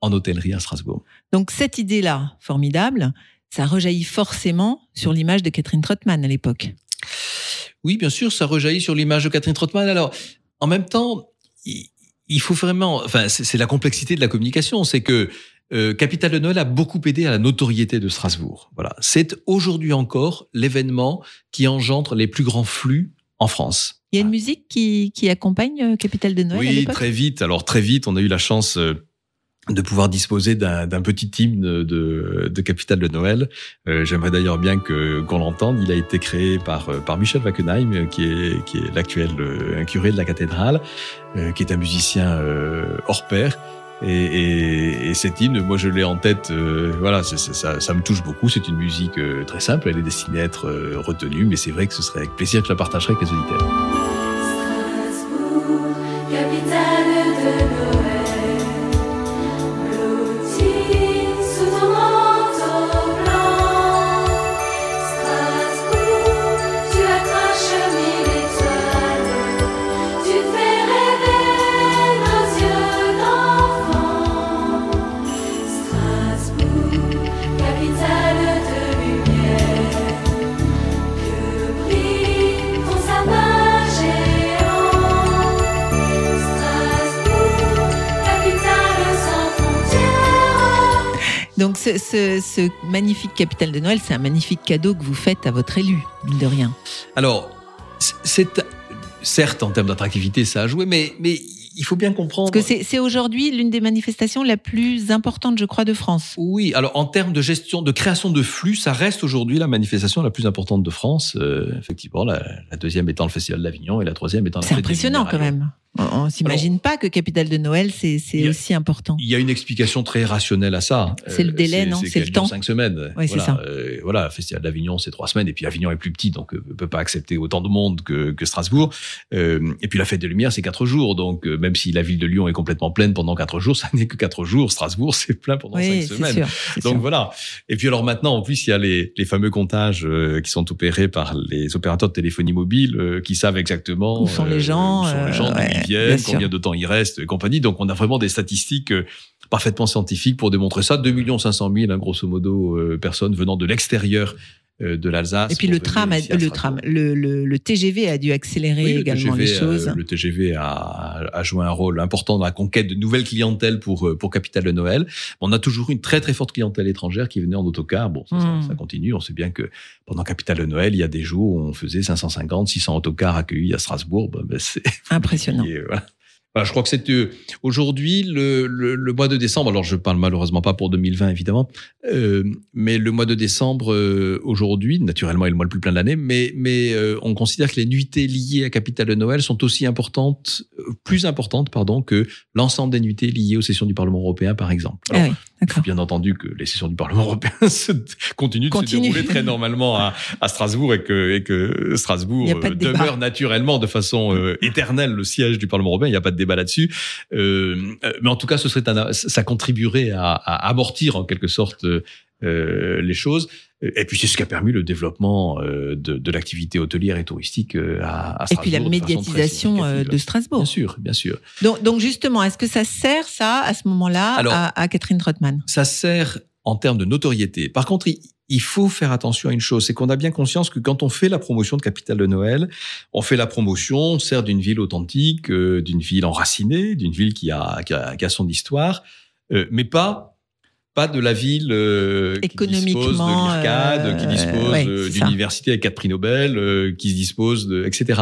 en hôtellerie à Strasbourg. Donc cette idée-là, formidable, ça rejaillit forcément sur l'image de Catherine Trottmann à l'époque. Oui, bien sûr, ça rejaillit sur l'image de Catherine Trottmann. Alors, en même temps, il, faut vraiment, enfin, c'est c'est la complexité de la communication, c'est que euh, Capitale de Noël a beaucoup aidé à la notoriété de Strasbourg. Voilà, c'est aujourd'hui encore l'événement qui engendre les plus grands flux en France. Il y a une musique qui, qui accompagne euh, Capitale de Noël oui, très vite. Alors très vite, on a eu la chance euh, de pouvoir disposer d'un petit hymne de, de Capitale de Noël. Euh, J'aimerais d'ailleurs bien que qu'on l'entende. Il a été créé par euh, par Michel Wackenheim, qui est qui est l'actuel euh, curé de la cathédrale, euh, qui est un musicien euh, hors pair. Et, et, et cet hymne, moi je l'ai en tête. euh, voilà, ça, ça me touche beaucoup. C'est une musique euh, très simple. Elle est destinée à être euh, retenue, mais c'est vrai que ce serait avec plaisir que je la partagerai avec les auditeurs. Donc ce, ce- ce magnifique Capitale de Noël, c'est un magnifique cadeau que vous faites à votre élu, mine de rien. Alors, c'est certes en termes d'attractivité, ça a joué, mais mais il faut bien comprendre. Parce que c'est- aujourd'hui l'une des manifestations la plus importante, je crois, de France. Oui, alors en termes de gestion, de création de flux, ça reste aujourd'hui la manifestation la plus importante de France. Euh, effectivement, la, la deuxième étant le Festival d'Avignon et la troisième étant la C'est impressionnant quand même. On, on s'imagine pas que Capitale de Noël, c'est aussi important. Il y a une explication très rationnelle à ça. C'est le délai, non C'est le temps Cinq semaines. Oui, c'est voilà, ça. euh, voilà, le Festival d'Avignon, c'est trois semaines, et puis Avignon est plus petit, donc ne peut pas accepter autant de monde que, que Strasbourg. Euh, et puis la fête des Lumières, c'est quatre jours, donc euh, même si la ville de Lyon est complètement pleine pendant quatre jours, ça n'est que quatre jours. Strasbourg, c'est plein pendant Oui, cinq semaines. sûr. Donc sûr. voilà. Et puis alors maintenant, en plus, il y a les, les fameux comptages euh, qui sont opérés par les opérateurs de téléphonie mobile euh, qui savent exactement Où sont les gens, où sont les gens, euh, d'où ouais, ils viennent, combien de temps ils restent, et compagnie. Donc on a vraiment des statistiques euh, parfaitement scientifiques pour démontrer ça. 2 500 000, hein, grosso modo, euh, personnes venant de l'extérieur de l'Alsace. Et puis le tram, a- le tram, le, le- le TGV a dû accélérer Oui, également TGV, les choses. euh, le TGV a, a joué un rôle important dans la conquête de nouvelles clientèles pour euh, pour Capitale de Noël. On a toujours une très très forte clientèle étrangère qui venait en autocar. Bon, ça, ça- Mm. ça continue. On sait bien que pendant Capitale de Noël, il y a des jours où on faisait 550, 600 autocars accueillis à Strasbourg. Ben, ben, c'est Impressionnant. et, voilà. Voilà, je crois que c'est euh, aujourd'hui le, le, le mois de décembre. Alors je parle malheureusement pas pour 2020 évidemment, euh, mais le mois de décembre euh, aujourd'hui, naturellement, est le mois le plus plein de l'année. Mais mais euh, on considère que les nuitées liées à Capitale de Noël sont aussi importantes, euh, plus importantes pardon que l'ensemble des nuitées liées aux sessions du Parlement européen par exemple. Ah. Bien entendu que les sessions du Parlement européen se, continuent de Continue. se dérouler très normalement à, à Strasbourg et que, et que Strasbourg de euh, demeure naturellement de façon euh, éternelle le siège du Parlement européen. Il n'y a pas de débat là-dessus. Euh, euh, mais en tout cas, ce serait un, ça contribuerait à, à amortir en quelque sorte euh, les choses. Et puis c'est ce qui a permis le développement euh, de, de l'activité hôtelière et touristique euh, à, à Et puis la Strasbourg de médiatisation euh, de Strasbourg. Bien sûr, bien sûr. Donc, donc justement, est-ce que ça sert ça à ce moment-là à, à Catherine Trottmann ça sert en termes de notoriété. Par contre, il, il faut faire attention à une chose, c'est qu'on a bien conscience que quand on fait la promotion de Capitale de Noël, on fait la promotion, certes, d'une ville authentique, euh, d'une ville enracinée, d'une ville qui a, qui a, qui a son histoire, euh, mais pas pas de la ville euh, qui dispose Économiquement, de l'IRCAD, qui euh, dispose ouais, euh, c'est ça. d'université avec quatre prix Nobel, euh, qui se dispose de, etc.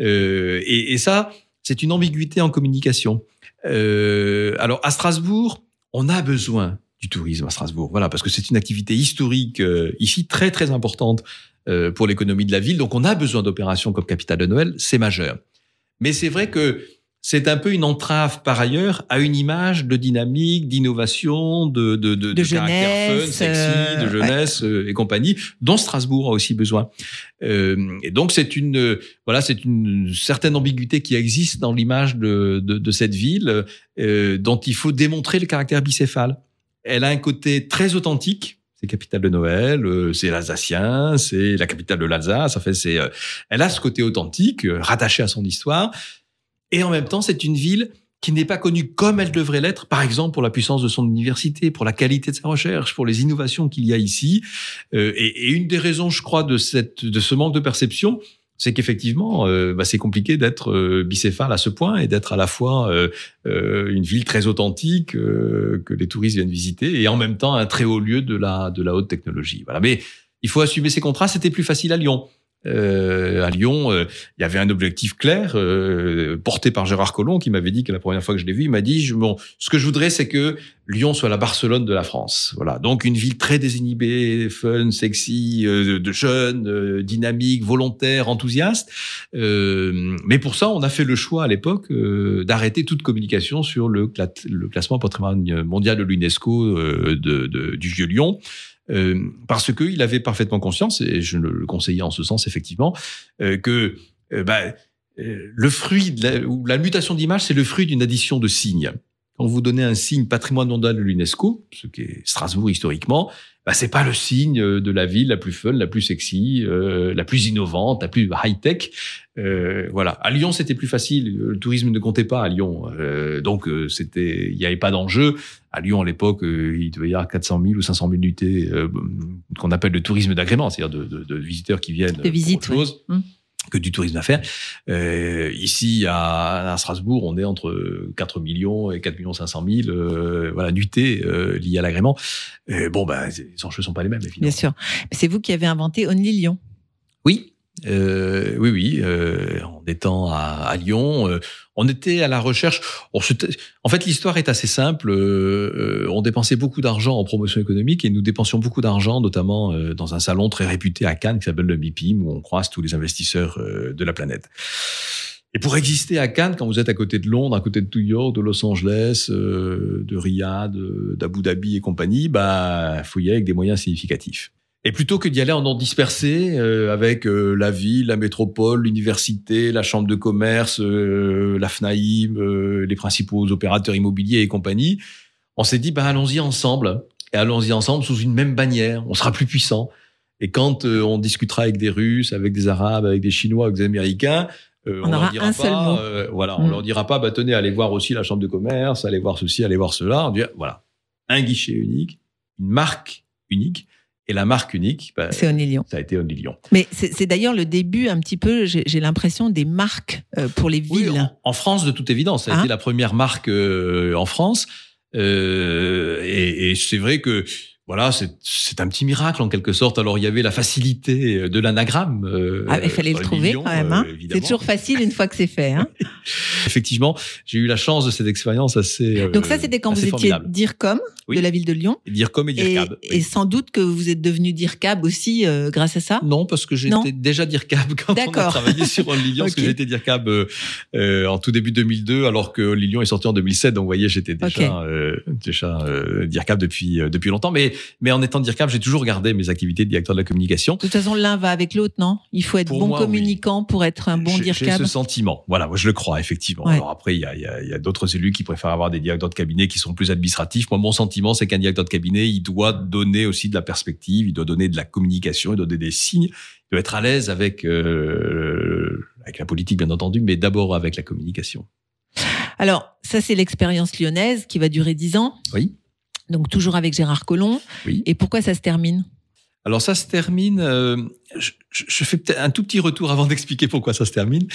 Euh, et, et ça, c'est une ambiguïté en communication. Euh, alors à Strasbourg, on a besoin du tourisme à Strasbourg, voilà, parce que c'est une activité historique euh, ici très très importante euh, pour l'économie de la ville. Donc on a besoin d'opérations comme Capitale de Noël, c'est majeur. Mais c'est vrai que c'est un peu une entrave par ailleurs à une image de dynamique, d'innovation, de, de, de, De caractère fun, jeunesse, sexy, de euh, jeunesse euh, et compagnie, dont Strasbourg a aussi besoin. Euh, et donc c'est une voilà c'est une certaine ambiguïté qui existe dans l'image de, de, de cette ville euh, dont il faut démontrer le caractère bicéphale. Elle a un côté très authentique. C'est capitale de Noël, c'est l'Alsacien, c'est la capitale de l'Alsace. En fait, c'est, elle a ce côté authentique, rattaché à son histoire. Et en même temps, c'est une ville qui n'est pas connue comme elle devrait l'être, par exemple pour la puissance de son université, pour la qualité de sa recherche, pour les innovations qu'il y a ici. Euh, et, et une des raisons, je crois, de, cette, de ce manque de perception, c'est qu'effectivement, euh, bah, c'est compliqué d'être euh, bicéphale à ce point et d'être à la fois euh, une ville très authentique que les touristes viennent visiter et en même temps un très haut lieu de la, de la haute technologie. Voilà. Mais il faut assumer ces contrats. C'était plus facile à Lyon. Euh, à Lyon, euh, il y avait un objectif clair euh, porté par Gérard Collomb qui m'avait dit que la première fois que je l'ai vu, il m'a dit bon, ce que je voudrais, c'est que Lyon soit la Barcelone de la France. Voilà, donc une ville très désinhibée, fun, sexy, euh, de jeunes, euh, dynamique, volontaire, enthousiaste. Mais pour ça, on a fait le choix à l'époque d'arrêter toute communication sur le, le classement patrimoine mondial de l'UNESCO de, de- du vieux Lyon. Euh, parce que il avait parfaitement conscience, et je le conseillais en ce sens effectivement, euh, que euh, bah, euh, le fruit de la, ou la mutation d'image, c'est le fruit d'une addition de signes. Quand vous donnez un signe patrimoine mondial de l'UNESCO, ce qui est Strasbourg historiquement, bah, c'est pas le signe de la ville la plus fun, la plus sexy, euh, la plus innovante, la plus high tech. Euh, voilà. À Lyon, c'était plus facile. Le tourisme ne comptait pas à Lyon, Euh, donc euh, c'était, il n'y avait pas d'enjeu. À Lyon, à l'époque, euh, il devait y avoir 400 000 ou 500 000 unités euh, qu'on appelle le tourisme d'agrément, c'est-à-dire de, de- de visiteurs qui viennent De pour visite, autre chose ouais. Mm. Que du tourisme d'affaires. Euh, ici, à, à Strasbourg, on est entre 4 millions et 4 millions 500 000 euh, voilà, nuitées euh, liées à l'agrément. Euh, bon, ben, les enjeux sont pas les mêmes, évidemment. Bien sûr. C'est vous qui avez inventé Only Lyon. Oui, euh, oui, oui. euh, en étant à, à Lyon, euh, on était à la recherche. on se- en fait, l'histoire est assez simple. On dépensait beaucoup d'argent en promotion économique et nous dépensions beaucoup d'argent, notamment euh, dans un salon très réputé à Cannes qui s'appelle le MIPIM, où on croise tous les investisseurs euh, de la planète. Et pour exister à Cannes, quand vous êtes à côté de Londres, à côté de New York, de Los Angeles, euh, de Riyad, d'Abu Dhabi et compagnie, bah, faut y aller avec des moyens significatifs. Et plutôt que d'y aller en ordre dispersé, avec la ville, la métropole, l'université, la chambre de commerce, euh, la FNAIM, les principaux opérateurs immobiliers et compagnie, on s'est dit, bah, allons-y ensemble. Et allons-y ensemble sous une même bannière. On sera plus puissant. Et quand euh, on discutera avec des Russes, avec des Arabes, avec des Chinois, avec des Américains, euh, On leur aura dira un pas, seul mot. euh, voilà, on Mm. leur dira pas, bah, tenez, allez voir aussi la chambre de commerce, allez voir ceci, allez voir cela. On dit, voilà, un guichet unique, une marque unique. Et la marque unique, bah, C'est Only Lyon. ça a été Only Lyon. Mais c'est d'ailleurs le début un petit peu, j'ai l'impression, des marques pour les Oui, villes. en, en France, de toute évidence, ça a Hein été la première marque en France. Euh, et et c'est vrai que voilà, c'est un petit miracle en quelque sorte. Alors il y avait la facilité de l'anagramme. euh, Ah, il fallait le trouver millions, quand même. Hein euh, c'est toujours facile une fois que c'est fait. Hein Effectivement, j'ai eu la chance de cette expérience assez. euh, Donc ça, c'était quand vous étiez. DIRCOM Oui. de la ville de Lyon. Dire comme et dire Et, et sans doute que vous êtes devenu DIRCAB aussi euh, grâce à ça? Non, parce que j'étais déjà DIRCAB quand on a travaillé sur Only Lyon, parce que j'étais DIRCAB euh, euh, en tout début 2002, alors que Only Lyon est sorti en 2007. Donc, vous voyez, j'étais déjà, euh, déjà euh, DIRCAB depuis, euh, depuis longtemps. Mais, mais en étant DIRCAB, j'ai toujours gardé mes activités de directeur de la communication. De toute façon, l'un va avec l'autre, non? Il faut être Pour bon moi, oui. communicant pour être un bon J'ai- J'ai ce sentiment. Voilà, moi, je le crois, effectivement. Ouais. Alors après, il y a, il y a, il y a d'autres élus qui préfèrent avoir des directeurs de cabinet qui sont plus administratifs. Moi, mon sentiment, c'est qu'un directeur de cabinet, il doit donner aussi de la perspective, il doit donner de la communication, il doit donner des signes, il doit être à l'aise avec, euh, avec la politique, bien entendu, mais d'abord avec la communication. Alors, ça, c'est l'expérience lyonnaise qui va durer dix ans. Oui. Donc, toujours avec Gérard Collomb. Oui. Et pourquoi ça se termine? Alors ça se termine. euh, je, fais peut-être un tout petit retour avant d'expliquer pourquoi ça se termine.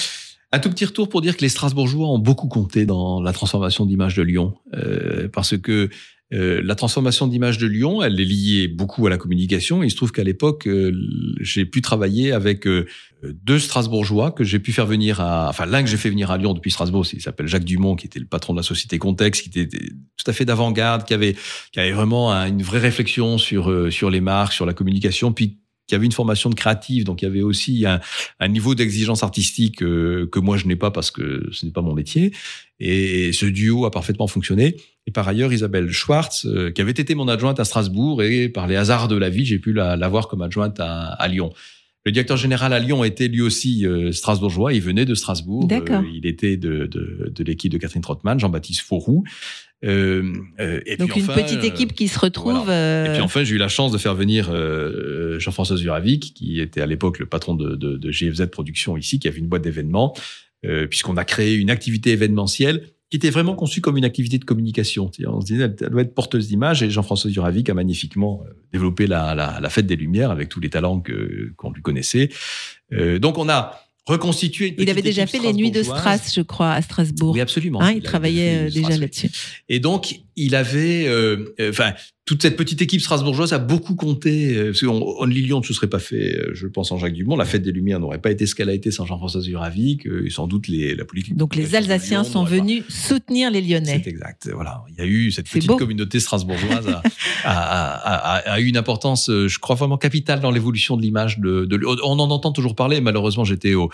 Un tout petit retour pour dire que les Strasbourgeois ont beaucoup compté dans la transformation d'image de Lyon, euh, parce que euh, la transformation d'image de Lyon, elle est liée beaucoup à la communication. Il se trouve qu'à l'époque, euh, j'ai pu travailler avec euh, deux Strasbourgeois que j'ai pu faire venir à, enfin l'un que j'ai fait venir à Lyon depuis Strasbourg, il s'appelle Jacques Dumont, qui était le patron de la société Context, qui était tout à fait d'avant-garde, qui avait qui avait vraiment un- une vraie réflexion sur sur les marques, sur la communication, puis qui avait une formation de créative, donc il y avait aussi un, un niveau d'exigence artistique euh, que moi je n'ai pas parce que ce n'est pas mon métier. Et ce duo a parfaitement fonctionné. Et par ailleurs, Isabelle Schwartz, euh, qui avait été mon adjointe à Strasbourg, et par les hasards de la vie, j'ai pu la, la voir comme adjointe à, à Lyon. Le directeur général à Lyon était lui aussi euh, strasbourgeois. Il venait de Strasbourg. D'accord. Il était de, de, de l'équipe de Catherine Trottmann, Jean-Baptiste Fauroux. Euh, euh, et Donc, puis une enfin, petite euh, équipe qui se retrouve. Et puis enfin, j'ai eu la chance de faire venir Jean-François Zuravic, qui était à l'époque le patron de, de, de GFZ Productions ici, qui avait une boîte d'événements, puisqu'on a créé une activité événementielle qui était vraiment conçue comme une activité de communication. On se disait, elle doit être porteuse d'image, et Jean-François Zuravic a magnifiquement développé la, la, la fête des Lumières avec tous les talents qu'on lui connaissait. Euh, donc on a une il avait déjà fait les nuits de strasbourgeoise. Strass, je crois, à Strasbourg. Oui, absolument. Hein, il, avait travaillait euh, déjà là-dessus. Et donc, il avait, euh, euh, enfin, toute cette petite équipe strasbourgeoise a beaucoup compté. euh, Parce qu'on Only Lyon ne se serait pas fait, euh, je pense, en Jacques Dumont. La fête des Lumières n'aurait pas été ce qu'elle a été sans Jean-François Zuravic. euh, et sans doute les, la politique. Donc, les Alsaciens sont venus soutenir les Lyonnais. C'est exact. Voilà. Il y a eu cette petite beau. communauté strasbourgeoise a, a, a, a- eu une importance, euh, je crois vraiment capitale dans l'évolution de l'image de, de. On en entend toujours parler. Malheureusement, j'étais au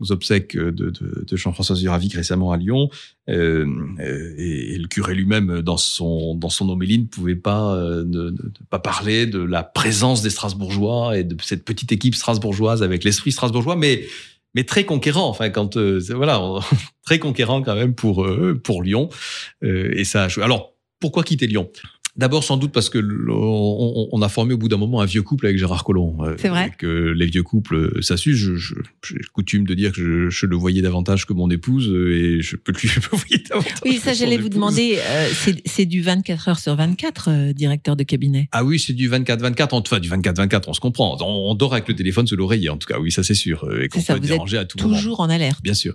aux obsèques de, de, Jean-François Zuravic récemment à Lyon. Euh, euh, et, le curé lui-même, dans son, homélie, ne pouvait pas euh, ne, pas parler de la présence des Strasbourgeois et de cette petite équipe strasbourgeoise avec l'esprit strasbourgeois, mais, mais très conquérant. Enfin, quand euh, voilà, très conquérant quand même pour euh, pour Lyon. Euh, et ça a joué. Alors, pourquoi quitter Lyon? D'abord, sans doute parce que on, on a formé au bout d'un moment un vieux couple avec Gérard Collomb. Euh, C'est vrai. Que les vieux couples, euh, ça je- J'ai coutume de dire que je, je le voyais davantage que mon épouse euh, et je peux lui voyer davantage. Oui, ça, j'allais vous demander. euh, c'est- c'est du 24 heures sur 24, euh, directeur de cabinet. Ah oui, c'est du 24-24. Enfin, du 24-24, on se comprend. On, on dort avec le téléphone sous l'oreiller, en tout cas. Oui, ça c'est sûr. Et qu'on peut vous déranger à tout moment. Toujours en alerte. Bien sûr.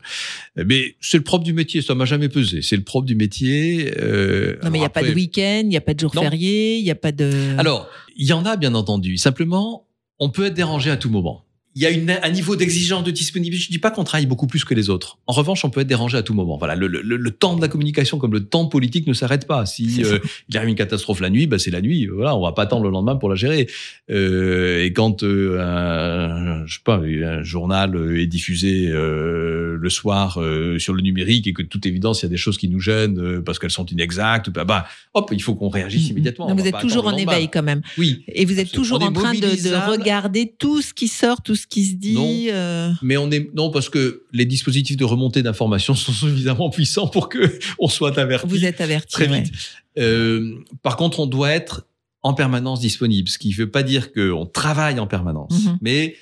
Mais c'est le propre du métier. Ça m'a jamais pesé. C'est le propre du métier. euh, Non, mais il n'y a pas de week-end, il n'y a pas de jour Non. férié, il n'y a pas de. Alors, il y en a, bien entendu. Simplement, on peut être dérangé à tout moment. Il y a une, un niveau d'exigence de disponibilité. Je dis pas qu'on travaille beaucoup plus que les autres. En revanche, on peut être dérangé à tout moment. Voilà, le, le- le temps de la communication, comme le temps politique, ne s'arrête pas. Si euh, il arrive une catastrophe la nuit, bah, c'est la nuit. Voilà, on va pas attendre le lendemain pour la gérer. Euh, et quand euh, un, je sais pas, un journal euh, est diffusé euh, le soir sur le numérique et que de toute évidence il y a des choses qui nous gênent parce qu'elles sont inexactes, bah, bah, hop, il faut qu'on réagisse immédiatement. Non, On vous êtes toujours en éveil quand même. Oui, Et vous êtes toujours en train de, de regarder tout ce qui sort, tout ce qui se dit. Non. euh, Mais on est non parce que les dispositifs de remontée d'informations sont suffisamment puissants pour que on soit averti Vous êtes averti. très ouais. vite. Euh, par contre, on doit être en permanence disponible, ce qui ne veut pas dire qu'on travaille en permanence, Mhm. mais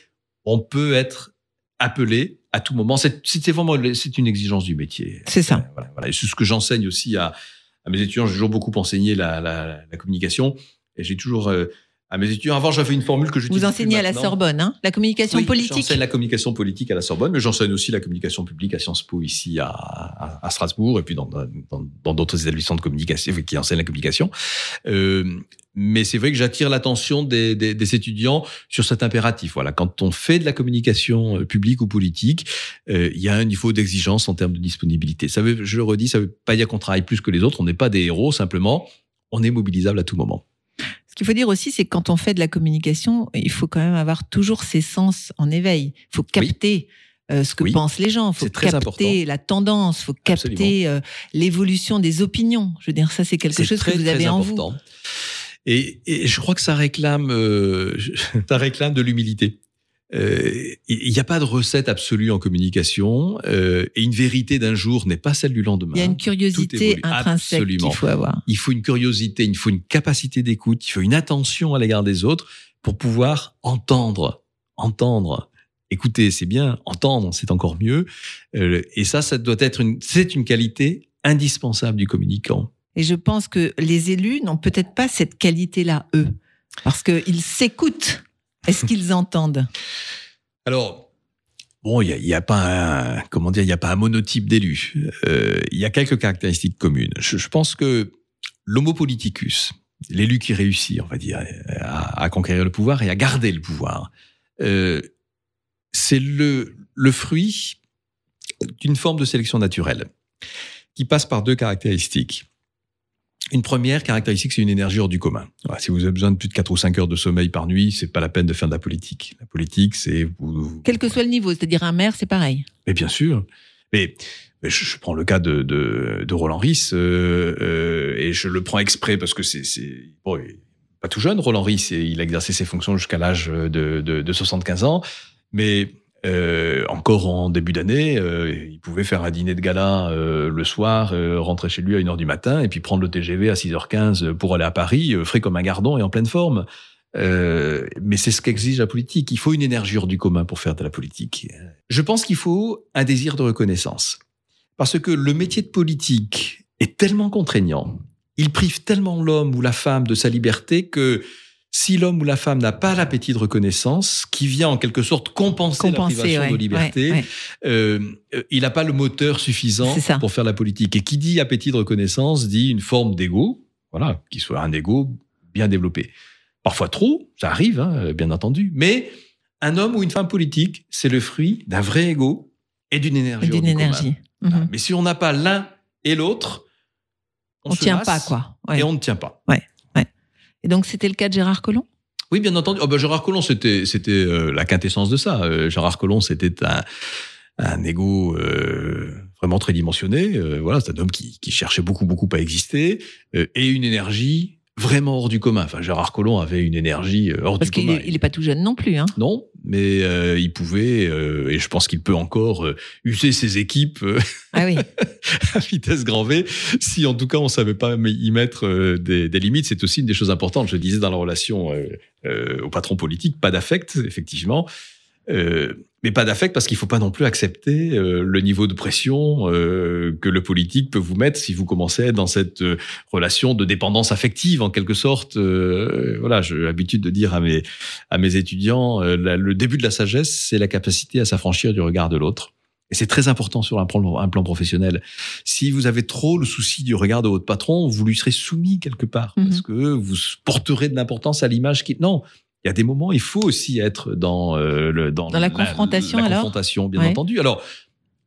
on peut être appelé à tout moment. C'est vraiment c'est une exigence du métier. C'est ça. Euh, Voilà, voilà. Et c'est ce que j'enseigne aussi à, à mes étudiants. J'ai toujours beaucoup enseigné la, la, la communication et j'ai toujours euh, à mes étudiants. Avant, j'avais une formule que j'utilise Vous enseignez à la. Sorbonne, hein La communication Oui, politique J'enseigne la communication politique à la Sorbonne, mais j'enseigne aussi la communication publique à Sciences Po ici à, à, à Strasbourg et puis dans dans- dans d'autres établissements de communication qui enseignent la communication. Euh, mais c'est vrai que j'attire l'attention des, des, des étudiants sur cet impératif. Voilà, quand on fait de la communication euh, publique ou politique, euh, il y a un niveau d'exigence en termes de disponibilité. Ça veut, je le redis, ça veut pas dire qu'on travaille plus que les autres. On n'est pas des héros, simplement, on est mobilisable à tout moment. Ce qu'il faut dire aussi, c'est que quand on fait de la communication, il faut quand même avoir toujours ses sens en éveil. Il faut capter euh, ce que Oui. pensent les gens. Il faut capter important. la tendance. Il faut capter euh, l'évolution des opinions. Je veux dire, ça, c'est quelque chose très, que vous avez très en vous. Et, et je crois que ça réclame, euh, ça réclame de l'humilité. Euh, Il n'y a pas de recette absolue en communication euh, et une vérité d'un jour n'est pas celle du lendemain. Il y a une curiosité intrinsèque Absolument. qu'il faut avoir. Il faut une curiosité, il faut une capacité d'écoute, il faut une attention à l'égard des autres pour pouvoir entendre, entendre. Écouter, c'est bien. Entendre, c'est encore mieux. Euh, et ça, ça doit être une, c'est une qualité indispensable du communicant. Et je pense que les élus n'ont peut-être pas cette qualité-là, eux. Parce qu'ils s'écoutent. Est-ce qu'ils entendent? Alors, bon, il n'y a, a pas un, comment dire, il a pas un monotype d'élu. Euh, il y a quelques caractéristiques communes. Je, pense que l'homo politicus, l'élu qui réussit, on va dire, à, conquérir le pouvoir et à garder le pouvoir, euh, c'est le fruit d'une forme de sélection naturelle qui passe par deux caractéristiques. Une première caractéristique, c'est une énergie hors du commun. Si vous avez besoin de plus de 4 ou 5 heures de sommeil par nuit, c'est pas la peine de faire de la politique. La politique, c'est vous, vous- Quel que soit le niveau, c'est-à-dire un maire, c'est pareil. mais bien sûr. Mais, mais je, je prends le cas de, de, de Roland Ris euh, euh, et je le prends exprès parce que c'est bon, pas tout jeune. Roland Ris, et il a exercé ses fonctions jusqu'à l'âge de, de, de 75 ans, mais euh, encore en début d'année, euh, il pouvait faire un dîner de gala euh, le soir, rentrer chez lui à 1h du matin et puis prendre le TGV à 6h15 pour aller à Paris, frais comme un gardon et en pleine forme. Mais c'est ce qu'exige la politique. Il faut une énergie hors du commun pour faire de la politique. Je pense qu'il faut un désir de reconnaissance. Parce que le métier de politique est tellement contraignant, il prive tellement l'homme ou la femme de sa liberté que si l'homme ou la femme n'a pas l'appétit de reconnaissance, qui vient en quelque sorte compenser, Compenser, la privation ouais, de liberté, ouais, ouais. euh, euh, il n'a pas le moteur suffisant pour faire la politique. Et qui dit appétit de reconnaissance dit une forme d'ego, voilà, qui soit un ego bien développé. Parfois trop, ça arrive, hein, bien entendu. Mais un homme ou une femme politique, c'est le fruit d'un vrai ego et d'une énergie. D'une énergie. Mhm. Mais si on n'a pas l'un et l'autre, On ne tient pas, quoi. Ouais. Et on ne tient pas. Et donc, c'était le cas de Gérard Collomb? Oui, bien entendu. Oh, ben, Gérard Collomb, c'était euh, la quintessence de ça. Euh, Gérard Collomb, c'était un un ego euh, vraiment très dimensionné. Voilà, c'est un homme qui, qui cherchait beaucoup beaucoup à exister et une énergie vraiment hors du commun. Enfin, Gérard Collomb avait une énergie euh, hors Parce du qu'il commun. est- il n'est pas tout jeune non plus. Hein. Non, mais euh, il pouvait, euh, et je pense qu'il peut encore euh, user ses équipes euh, Ah oui. à vitesse grand V. Si en tout cas on savait pas y mettre euh, des, des limites, c'est aussi une des choses importantes. Je disais dans la relation euh, euh, au patron politique, pas d'affect, effectivement. Euh, mais pas d'affect parce qu'il faut pas non plus accepter euh, le niveau de pression euh, que le politique peut vous mettre si vous commencez à être dans cette euh, relation de dépendance affective en quelque sorte. Euh, voilà, j'ai l'habitude de dire à mes à mes étudiants, euh, la- le début de la sagesse, c'est la capacité à s'affranchir du regard de l'autre. Et c'est très important sur un plan, un plan professionnel. Si vous avez trop le souci du regard de votre patron, vous lui serez soumis quelque part Mhm. parce que vous porterez de l'importance à l'image qui. Non, il y a des moments, il faut aussi être dans euh, le dans, Dans la confrontation, la alors confrontation, bien Ouais. entendu. Alors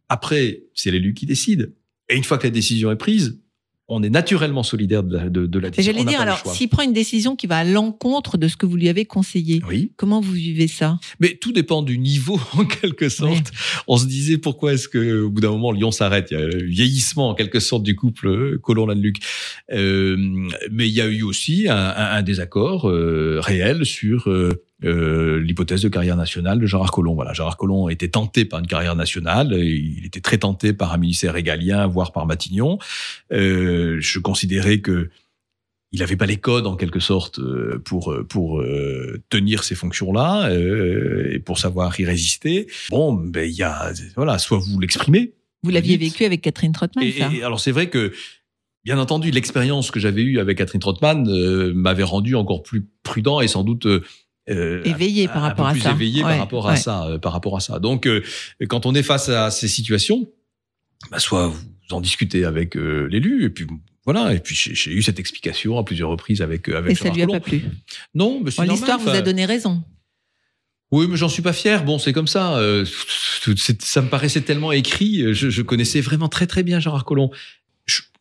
après, c'est l'élu qui décide. Et une fois que la décision est prise, on est naturellement solidaire de la, de, de la décision. j'allais dire, alors, s'il prend une décision qui va à l'encontre de ce que vous lui avez conseillé, Oui. comment vous vivez ça? Mais tout dépend du niveau, en quelque sorte. On se disait pourquoi est-ce que au bout d'un moment Lyon s'arrête? Il y a le vieillissement en quelque sorte du couple euh, Colomb-Lanneluc. Euh, mais il y a eu aussi un, un- un désaccord euh, réel sur euh, euh, l'hypothèse de carrière nationale de Gérard Collomb. Voilà, Gérard Collomb était tenté par une carrière nationale. Il était très tenté par un ministère régalien, voire par Matignon. Euh, je considérais que il n'avait pas les codes en quelque sorte euh, pour pour euh, tenir ces fonctions-là euh, et pour savoir y résister. Bon, ben il y a voilà, soit vous l'exprimez. Vous l'aviez vécu avec Catherine Trottmann, Et, ça et alors c'est vrai que bien entendu, l'expérience que j'avais eue avec Catherine Trottmann euh, m'avait rendu encore plus prudent et sans doute euh, Éveillé par rapport à plus ça. éveillé Ouais, par rapport à ça, euh, par rapport à ça. Donc, euh, quand on est face à ces situations, bah, soit vous en discutez avec euh, l'élu, et puis voilà, et puis j'ai eu cette explication à plusieurs reprises avec avec Et ça lui a pas plu. Non, mais Bon, L'histoire vous a donné raison. Oui, mais j'en suis pas fier. Bon, c'est comme ça. euh, ça me paraissait tellement écrit. Je, je connaissais vraiment très très bien Gérard Collomb.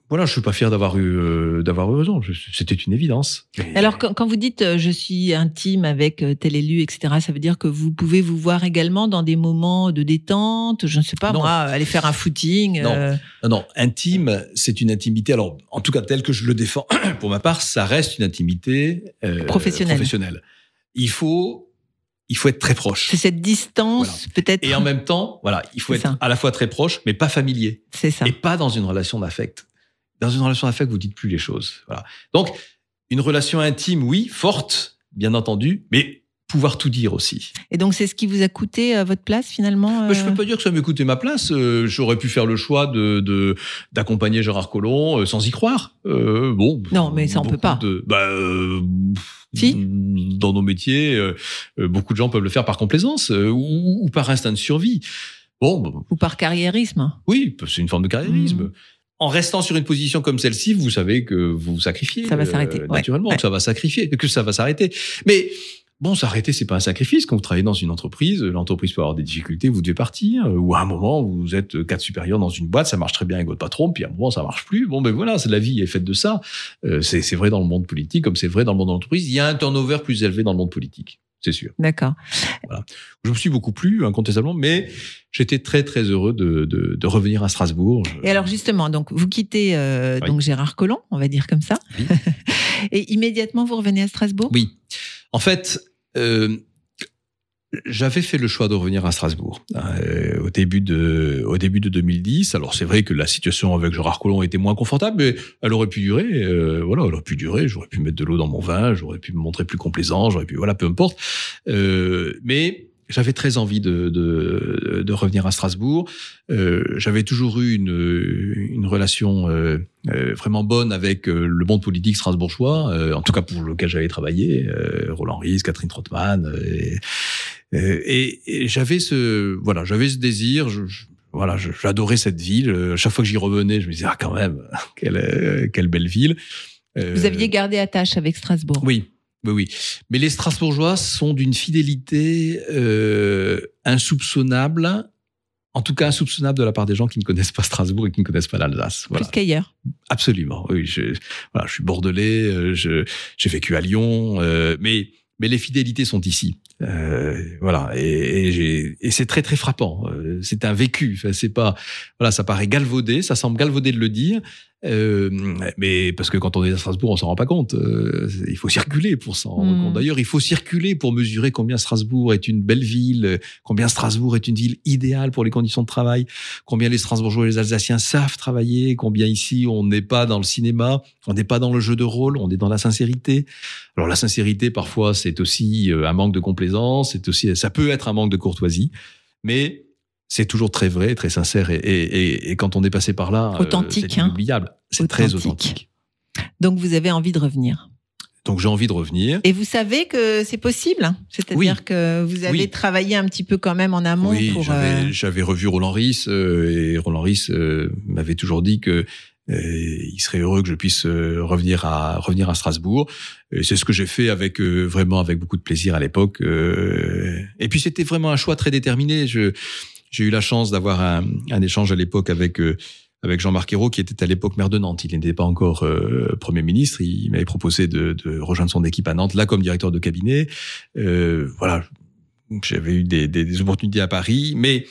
Voilà, je suis pas fier d'avoir eu euh, d'avoir eu raison. C'était une évidence. Alors, quand, quand vous dites euh, je suis intime avec euh, tel élu, etc., ça veut dire que vous pouvez vous voir également dans des moments de détente, je ne sais pas, Non. moi, aller faire un footing. Non. euh, Non, non, intime, c'est une intimité. Alors, en tout cas, tel que je le défends, pour ma part, ça reste une intimité euh, Professionnelle. professionnelle. Il faut, il faut être très proche. c'est cette distance, peut-être. Et en même temps, voilà, il faut être ça. à la fois très proche, mais pas familier. C'est ça. et pas dans une relation d'affect. Dans une relation d'affect, vous dites plus les choses. Voilà. Donc, une relation intime, oui, forte, bien entendu, mais pouvoir tout dire aussi. Et donc, c'est ce qui vous a coûté euh, votre place, finalement Je euh, peux pas dire que ça m'ait coûté ma place. Euh, J'aurais pu faire le choix de d'accompagner Gérard Collomb euh, sans y croire. Bon. Non, mais ça, on peut pas. de- bah, Si. Dans nos métiers, beaucoup de gens peuvent le faire par complaisance ou, ou par instinct de survie. Bon, bah, Ou par carriérisme Oui, c'est une forme de carriérisme. Mhm. En restant sur une position comme celle-ci, vous savez que vous vous sacrifiez. Ça va euh, s'arrêter, naturellement, ouais. que ça va sacrifier, que ça va s'arrêter. Mais bon, s'arrêter, c'est pas un sacrifice. Quand vous travaillez dans une entreprise, l'entreprise peut avoir des difficultés, vous devez partir. Ou à un moment, vous êtes cadre supérieur dans une boîte, ça marche très bien avec votre patron, puis à un moment, ça marche plus. Bon, ben voilà, c'est la vie est faite de ça. Euh, c'est c'est vrai dans le monde politique, comme c'est vrai dans le monde de l'entreprise. Il y a un turnover plus élevé dans le monde politique. C'est sûr. D'accord. Je me suis beaucoup plu, incontestablement, mais j'étais très très heureux de, de, de revenir à Strasbourg. Et alors, justement, donc, vous quittez euh, Oui. donc Gérard Collomb, on va dire comme ça. Oui. Et immédiatement, vous revenez à Strasbourg? Oui. En fait, euh, j'avais fait le choix de revenir à Strasbourg euh, au début de au début de 2010. Alors c'est vrai que la situation avec Gérard Collomb était moins confortable, mais elle aurait pu durer. euh, voilà, elle aurait pu durer. J'aurais pu mettre de l'eau dans mon vin, j'aurais pu me montrer plus complaisant, j'aurais pu voilà, peu importe. Euh, mais j'avais très envie de, de, de revenir à Strasbourg. Euh, j'avais toujours eu une, une relation euh, euh, vraiment bonne avec euh, le monde politique strasbourgeois, euh, en tout cas pour lequel j'avais travaillé, Roland Ries, Catherine Trottmann. Et, et, et j'avais ce voilà, j'avais ce désir. Je, je- voilà, j'adorais cette ville. Euh, Chaque fois que j'y revenais, je me disais ah quand même quelle euh, quelle belle ville. Euh, Vous aviez gardé attache avec Strasbourg oui, oui, oui. Mais les Strasbourgeois sont d'une fidélité euh, insoupçonnable, en tout cas insoupçonnable de la part des gens qui ne connaissent pas Strasbourg et qui ne connaissent pas l'Alsace. Voilà. Plus qu'ailleurs. Absolument. Oui, je, voilà, je suis bordelais, euh, je, j'ai vécu à Lyon, euh, mais mais les fidélités sont ici. Euh, voilà, et, et, et c'est très très frappant. Euh, c'est un vécu. C'est pas voilà, ça paraît galvaudé, ça semble galvaudé de le dire, euh, mais parce que quand on est à Strasbourg, on s'en rend pas compte. Euh, il faut circuler pour s'en rendre Hmm. compte. D'ailleurs, il faut circuler pour mesurer combien Strasbourg est une belle ville, combien Strasbourg est une ville idéale pour les conditions de travail, combien les Strasbourgeois et les Alsaciens savent travailler, combien ici on n'est pas dans le cinéma, on n'est pas dans le jeu de rôle, on est dans la sincérité. Alors la sincérité, parfois, c'est aussi euh, un manque de complaisance, c'est aussi, ça peut être un manque de courtoisie, mais c'est toujours très vrai, très sincère, et, et, et, et quand on est passé par là, euh, Authentique, c'est hein. inoubliable. C'est très Authentique. Donc, vous avez envie de revenir. Donc j'ai envie de revenir. Et vous savez que c'est possible C'est-à-dire Oui. que vous avez Oui. travaillé un petit peu quand même en amont Oui, pour... j'avais euh, j'avais revu Roland Ries euh, et Roland Ries euh, m'avait toujours dit que il serait heureux que je puisse revenir à revenir à Strasbourg. C'est ce que j'ai fait avec vraiment avec beaucoup de plaisir à l'époque. Et puis c'était vraiment un choix très déterminé. Je j'ai eu la chance d'avoir un, un échange à l'époque avec euh, avec Jean-Marc Ayrault, qui était à l'époque maire de Nantes. Il n'était pas encore euh, Premier ministre. Il m'avait proposé de, de rejoindre son équipe à Nantes, là comme directeur de cabinet. Euh, voilà, j'avais eu des, des, des opportunités à Paris, mais,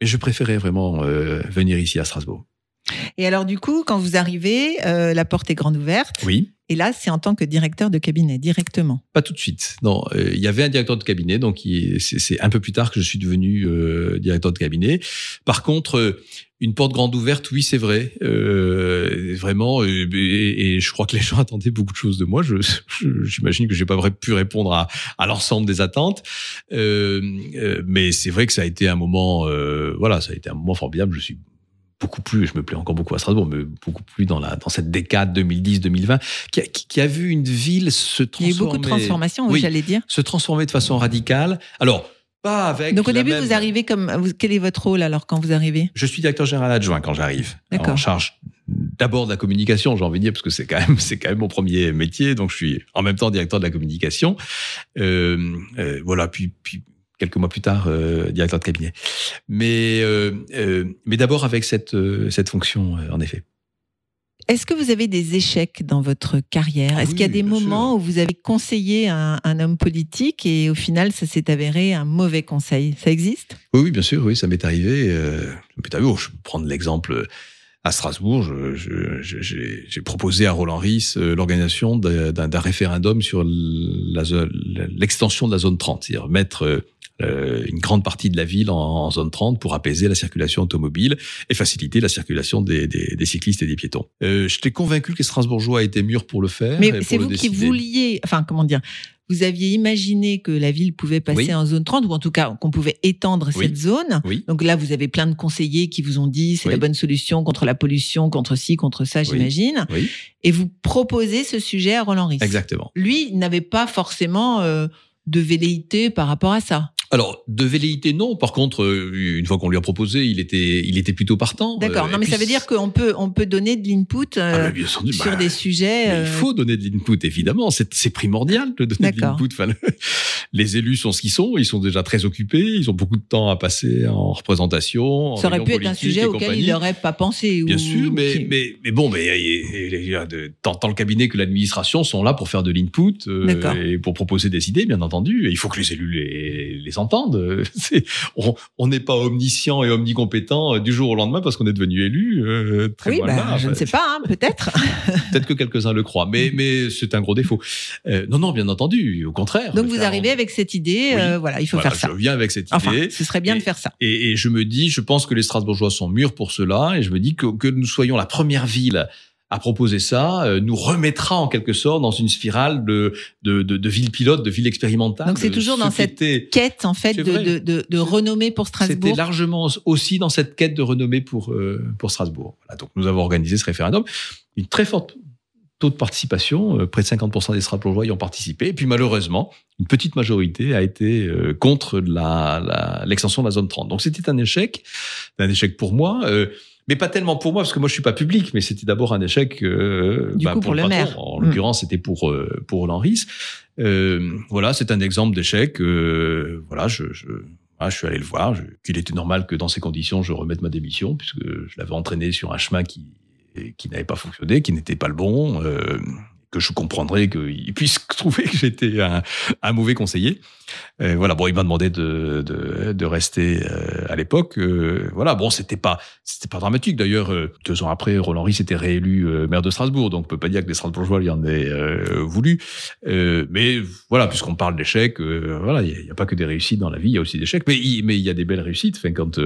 mais je préférais vraiment euh, venir ici à Strasbourg. Et alors, du coup, quand vous arrivez, euh, la porte est grande ouverte. Oui, Et là, c'est en tant que directeur de cabinet, directement. pas tout de suite. Non, euh, il y avait un directeur de cabinet, donc c'est un peu plus tard que je suis devenu euh, directeur de cabinet. Par contre, une porte grande ouverte, oui, c'est vrai, euh, vraiment. et, et je crois que les gens attendaient beaucoup de choses de moi. Je- je- J'imagine que j'ai pas pu répondre à, à l'ensemble des attentes, Euh, euh, mais c'est vrai que ça a été un moment, voilà, ça a été un moment formidable. Je suis beaucoup plus, je me plais encore beaucoup à Strasbourg, mais beaucoup plus dans, la, dans cette décade 2010-2020, qui a, qui, qui a vu une ville se Il y a transformer. eu beaucoup de transformations, oui, Oui. j'allais dire. Se transformer de façon radicale. Alors, pas avec. Donc au début, même- vous arrivez comme. Quel est votre rôle alors quand vous arrivez? Je suis directeur général adjoint quand j'arrive. D'accord. En charge d'abord de la communication, j'ai envie de dire, parce que c'est quand même, c'est quand même mon premier métier. Donc je suis en même temps directeur de la communication. Euh, euh, voilà. Puis, puis quelques mois plus tard, euh, directeur de cabinet. Mais, euh, euh, mais d'abord avec cette, cette fonction, en effet. Est-ce que vous avez des échecs dans votre carrière? Est-ce qu'il y a des moments où vous avez conseillé un, un homme politique et au final, ça s'est avéré un mauvais conseil? Ça existe? Oui, oui, bien sûr, oui, ça m'est arrivé. Euh, je peux prendre l'exemple à Strasbourg. J'ai proposé à Roland Ries euh, l'organisation d'un référendum sur l'extension de la zone 30, c'est-à-dire mettre une grande partie de la ville en, en zone 30 pour apaiser la circulation automobile et faciliter la circulation des, des- des cyclistes et des piétons. Euh, J'étais convaincu que les Strasbourgeois étaient mûrs pour le faire. Mais c'est vous qui vouliez, enfin comment dire, vous aviez imaginé que la ville pouvait passer Oui. en zone 30 ou en tout cas qu'on pouvait étendre Oui. cette zone. Oui. Donc là, vous avez plein de conseillers qui vous ont dit c'est Oui. la bonne solution contre la pollution, contre ci, contre ça, j'imagine. Oui, Et vous proposez ce sujet à Roland Ries. exactement. Lui n'avait pas forcément euh, de velléité par rapport à ça? Alors, de velléité, non. Par contre, euh, une fois qu'on lui a proposé, il était, il était plutôt partant. D'accord. Euh, non, et mais puis ça veut dire qu'on peut, on peut donner de l'input euh, Ah, bien entendu, sur bah, des sujets. euh, il faut donner de l'input, évidemment. C'est primordial de donner de D'accord. l'input. Enfin, le- les élus sont ce qu'ils sont. Ils sont déjà très occupés. Ils ont beaucoup de temps à passer en représentation. en ça aurait pu être un sujet et auquel compagnie. il n'aurait pas pensé. Bien ou- sûr, mais, mais, mais bon, mais tant, tant le cabinet que l'administration sont là pour faire de l'input D'accord. et pour proposer des idées, bien entendu. Et il faut que les élus les, les entendent. C'est- On n'est pas omniscient et omnicompétent euh, du jour au lendemain parce qu'on est devenu élu. euh, très Oui, loin bah, là. je ne Enfin, sais pas, hein, peut-être. Peut-être que quelques-uns le croient, mais, mais c'est un gros défaut. Euh, non, non, bien entendu, au contraire. Donc vous arrivez avec cette idée, Oui. euh, voilà, il faut Voilà, faire ça. Je viens avec cette Enfin, idée. ce serait bien de faire ça. Et, et je me dis, je pense que les Strasbourgeois sont mûrs pour cela, et je me dis que, que nous soyons la première ville à proposer ça, euh, nous remettra en quelque sorte dans une spirale de, de, de, de ville pilote, de ville expérimentale. Donc c'est toujours Ce dans cette était- Quête en fait de, de, de, renommée pour C'était Strasbourg. largement aussi dans cette quête de renommée pour, euh, pour Strasbourg. Voilà, donc nous avons organisé ce référendum. Une très forte taux de participation, euh, près de 50% des Strasbourgeois y ont participé. Et puis malheureusement, une petite majorité a été euh, contre la- la- l'extension de la zone 30. Donc c'était un échec, un échec pour moi. euh, mais pas tellement pour moi, parce que moi je suis pas public, mais c'était d'abord un échec euh, Du coup, pour le maire. En l'occurrence, c'était pour euh, pour Roland Ries. Euh, voilà, c'est un exemple d'échec. euh, voilà, je, je, voilà, je suis allé le voir. je- qu'il était normal que dans ces conditions, je remette ma démission, puisque je l'avais entraîné sur un chemin qui qui n'avait pas fonctionné, qui n'était pas le bon. Que je comprendrais qu'il puisse trouver que j'étais un, un mauvais conseiller. Euh, voilà, bon, il m'a demandé de, de, de rester euh, à l'époque. Euh, voilà, bon, c'était pas, c'était pas dramatique. D'ailleurs, euh, deux ans après, Roland Ries était réélu euh, maire de Strasbourg, donc on peut pas dire que les Strasbourgeois lui en aient voulu. Mais voilà, puisqu'on parle d'échecs, voilà, il n'y a, pas que des réussites dans la vie, il y a aussi des échecs. Mais il mais y a des belles réussites. Enfin, quand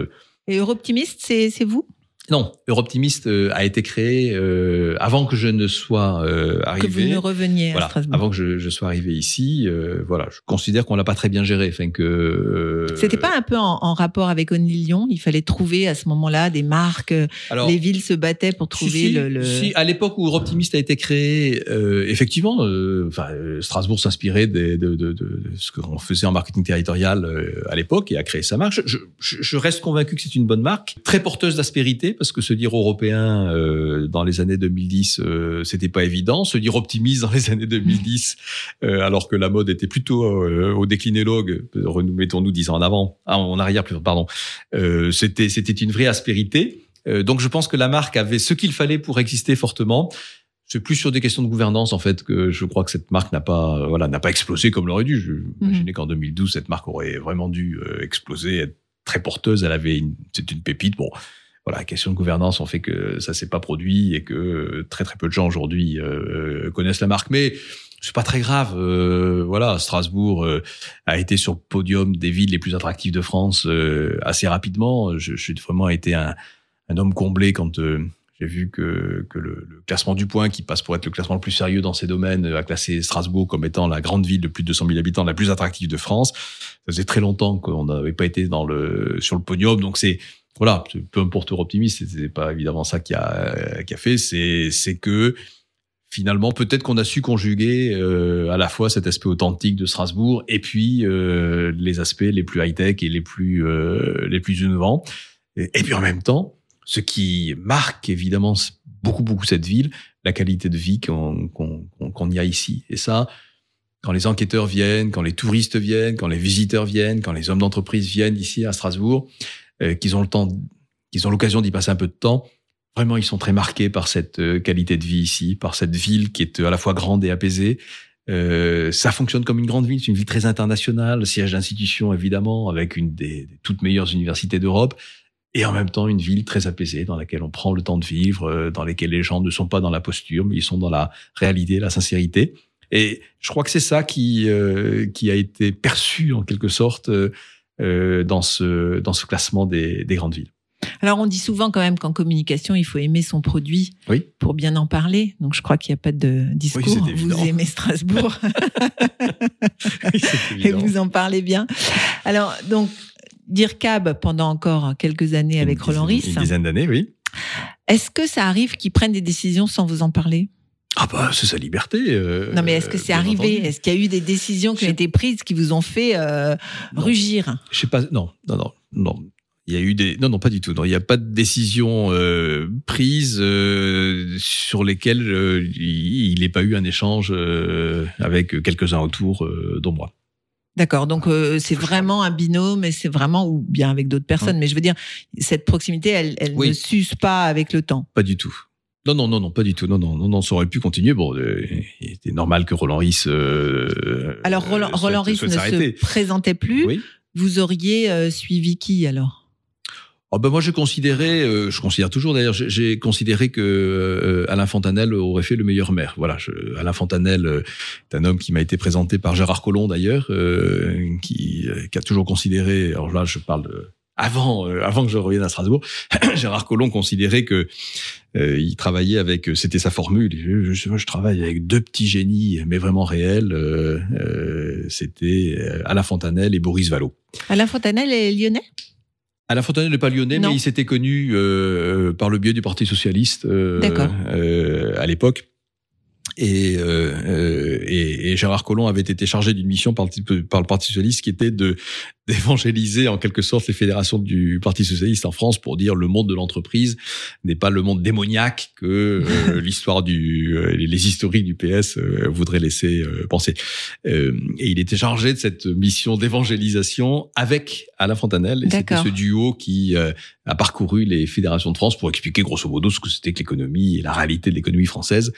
Et Europtimiste, c'est vous? Non, Europtimiste euh, a été créé euh, avant que je ne sois euh, que vous arrivé. ne reveniez à Strasbourg. avant que je, je sois arrivé ici, voilà, je considère qu'on l'a pas très bien géré, enfin que. C'était pas un peu en, en rapport avec Only Lyon? Il fallait trouver à ce moment-là des marques. Alors, les villes se battaient pour trouver si, le. le- si, à l'époque où Europtimiste a été créé, euh, effectivement, euh, enfin, Strasbourg s'inspirait de, de, de, de ce qu'on faisait en marketing territorial à l'époque et a créé sa marque. Je, je, je reste convaincu que c'est une bonne marque, très porteuse d'aspérité, parce que se dire européen euh, dans les années 2010, euh, c'était pas évident. Se dire optimiste dans les années 2010, euh, alors que la mode était plutôt euh, au déclinologue, mettons-nous dix ans en avant, ah, en arrière, plutôt, pardon, c'était c'était une vraie aspérité. Donc je pense que la marque avait ce qu'il fallait pour exister fortement. C'est plus sur des questions de gouvernance en fait que je crois que cette marque n'a pas voilà n'a pas explosé comme l'aurait dû. Je imaginais qu'en 2012 cette marque aurait vraiment dû exploser, être très porteuse. Elle avait une, c'est une pépite. Bon voilà, question de gouvernance ont fait que ça s'est pas produit et que euh, très très peu de gens aujourd'hui euh, connaissent la marque. Mais c'est pas très grave. Euh, voilà, Strasbourg euh, a été sur le podium des villes les plus attractives de France euh, assez rapidement. Je, suis vraiment été un, un homme comblé quand euh, j'ai vu que, que le, le classement du point, qui passe pour être le classement le plus sérieux dans ces domaines, a classé Strasbourg comme étant la grande ville de plus de 200 000 habitants, la plus attractive de France. Ça faisait très longtemps qu'on n'avait pas été dans le sur le podium, donc c'est voilà, peu importe leur optimiste, c'est pas évidemment ça qui a, qui a fait, c'est, que finalement, peut-être qu'on a su conjuguer euh, à la fois cet aspect authentique de Strasbourg et puis euh, les aspects les plus high-tech et les plus, euh, les plus innovants. Et, et puis en même temps, ce qui marque évidemment beaucoup, beaucoup cette ville, la qualité de vie qu'on qu'on- qu'on y a ici. Et ça, quand les enquêteurs viennent, quand les touristes viennent, quand les visiteurs viennent, quand les hommes d'entreprise viennent ici à Strasbourg, euh, qu'ils ont le temps, qu'ils ont l'occasion d'y passer un peu de temps, vraiment ils sont très marqués par cette euh, qualité de vie ici, par cette ville qui est euh, à la fois grande et apaisée. Euh, ça fonctionne comme une grande ville, c'est une ville très internationale, siège d'institutions évidemment, avec une des, des toutes meilleures universités d'Europe, et en même temps une ville très apaisée dans laquelle on prend le temps de vivre, euh, dans laquelle les gens ne sont pas dans la posture, mais ils sont dans la réalité, la sincérité. Et je crois que c'est ça qui euh, qui a été perçu en quelque sorte euh, dans ce dans ce classement des, des grandes villes. Alors, on dit souvent quand même qu'en communication, il faut aimer son produit Oui. pour bien en parler. Donc, je crois qu'il n'y a pas de discours. Oui, vous aimez Strasbourg et vous en parlez bien. Alors, donc, dire cab pendant encore quelques années avec Une Roland Ris. Une dizaine d'années, oui. Est-ce que ça arrive qu'ils prennent des décisions sans vous en parler? Ah bah c'est sa liberté. euh, Non, mais est-ce que c'est arrivé. Est-ce qu'il y a eu des décisions qui ont été prises qui vous ont fait euh, rugir Je sais pas. Non, non, non, non. Il y a eu des. Non, non, pas du tout. Non, il n'y a pas de décision euh, prise euh, sur lesquelles euh, il n'ait pas eu un échange avec quelques-uns autour, euh, dont moi. D'accord, donc c'est vraiment un binôme et c'est vraiment, ou bien avec d'autres personnes, mais je veux dire, cette proximité, elle, elle Oui. ne s'use pas avec le temps. Pas du tout. Non, non, non, non, pas du tout. Non, non, non, non, ça aurait pu continuer. Bon, euh, il était normal que Roland Ris. euh, Alors Roland, euh, souhaite- Roland Ris souhaite ne se présentait plus, Oui. vous auriez euh, suivi qui alors? Oh ben moi, je considérais, euh, je considère toujours d'ailleurs, j'ai- considéré que euh, Alain Fontanel aurait fait le meilleur maire. Voilà, je, Alain Fontanel euh, est un homme qui m'a été présenté par Gérard Collomb d'ailleurs, euh, qui, euh, qui a toujours considéré. Alors là, je parle de, avant, euh, avant que je revienne à Strasbourg. Gérard Collomb considérait que euh, il travaillait avec, euh, c'était sa formule. Je, je, je travaille avec deux petits génies, mais vraiment réels. euh, euh, c'était euh, Alain Fontanel et Boris Vallaud. Alain Fontanel est lyonnais? Alain Fontanel n'est pas lyonnais, Non. mais il s'était connu euh, par le biais du Parti socialiste euh, euh, à l'époque. Et, euh, euh, et, et Gérard Collomb avait été chargé d'une mission par le, par le Parti socialiste qui était de d'évangéliser en quelque sorte les fédérations du Parti socialiste en France pour dire le monde de l'entreprise n'est pas le monde démoniaque que euh, l'histoire du euh, les, historiques du PS voudraient laisser penser. Euh, et il était chargé de cette mission d'évangélisation avec Alain Fontanel. Et c'était ce duo qui euh, a parcouru les fédérations de France pour expliquer grosso modo ce que c'était que l'économie et la réalité de l'économie française.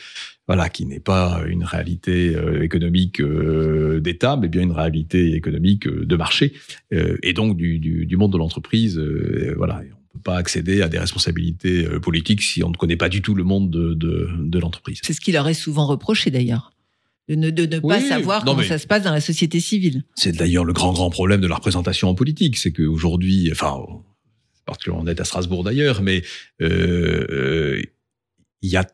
Voilà, qui n'est pas une réalité euh, économique euh, d'État, mais bien une réalité économique euh, de marché et donc du, du, du monde de l'entreprise. voilà, on peut pas accéder à des responsabilités politiques si on ne connaît pas du tout le monde de, de, de l'entreprise. C'est ce qu'il aurait souvent reproché d'ailleurs. De ne, de ne pas savoir comment ça se passe dans la société civile. C'est d'ailleurs le grand, grand problème de la représentation en politique. C'est qu'aujourd'hui, enfin, particulièrement net à Strasbourg d'ailleurs, mais euh, euh, il y a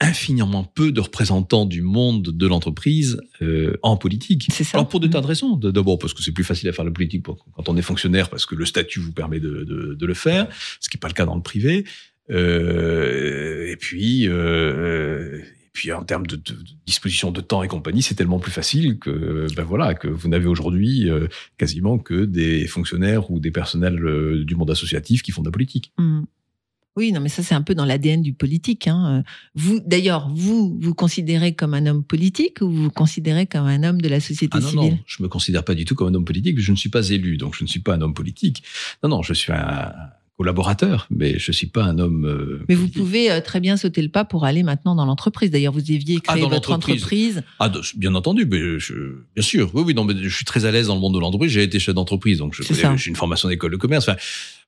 infiniment peu de représentants du monde de l'entreprise euh, en politique. C'est ça. Alors pour des tas de raisons. De- D'abord parce que c'est plus facile à faire la politique quand on est fonctionnaire parce que le statut vous permet de, de, de le faire, ce qui n'est pas le cas dans le privé. Euh, et puis, euh, puis en termes de, de- de disposition de temps et compagnie, c'est tellement plus facile que ben voilà que vous n'avez aujourd'hui euh, quasiment que des fonctionnaires ou des personnels euh, du monde associatif qui font de la politique. Hmm. Oui, non, mais ça c'est un peu dans l'ADN du politique. hein. Vous, d'ailleurs, vous vous considérez comme un homme politique ou vous vous considérez comme un homme de la société Ah non, civile non, je me considère pas du tout comme un homme politique. Je ne suis pas élu, donc je ne suis pas un homme politique. Non, non, je suis un collaborateur, mais je suis pas un homme. euh, Mais vous pouvez euh, très bien sauter le pas pour aller maintenant dans l'entreprise. D'ailleurs, vous aviez Ah, créé dans votre entreprise. Ah, de- bien entendu, mais je, bien sûr. Oui, oui, non, mais je suis très à l'aise dans le monde de l'entreprise. J'ai été chef d'entreprise, donc j'ai une formation d'école de commerce. Enfin,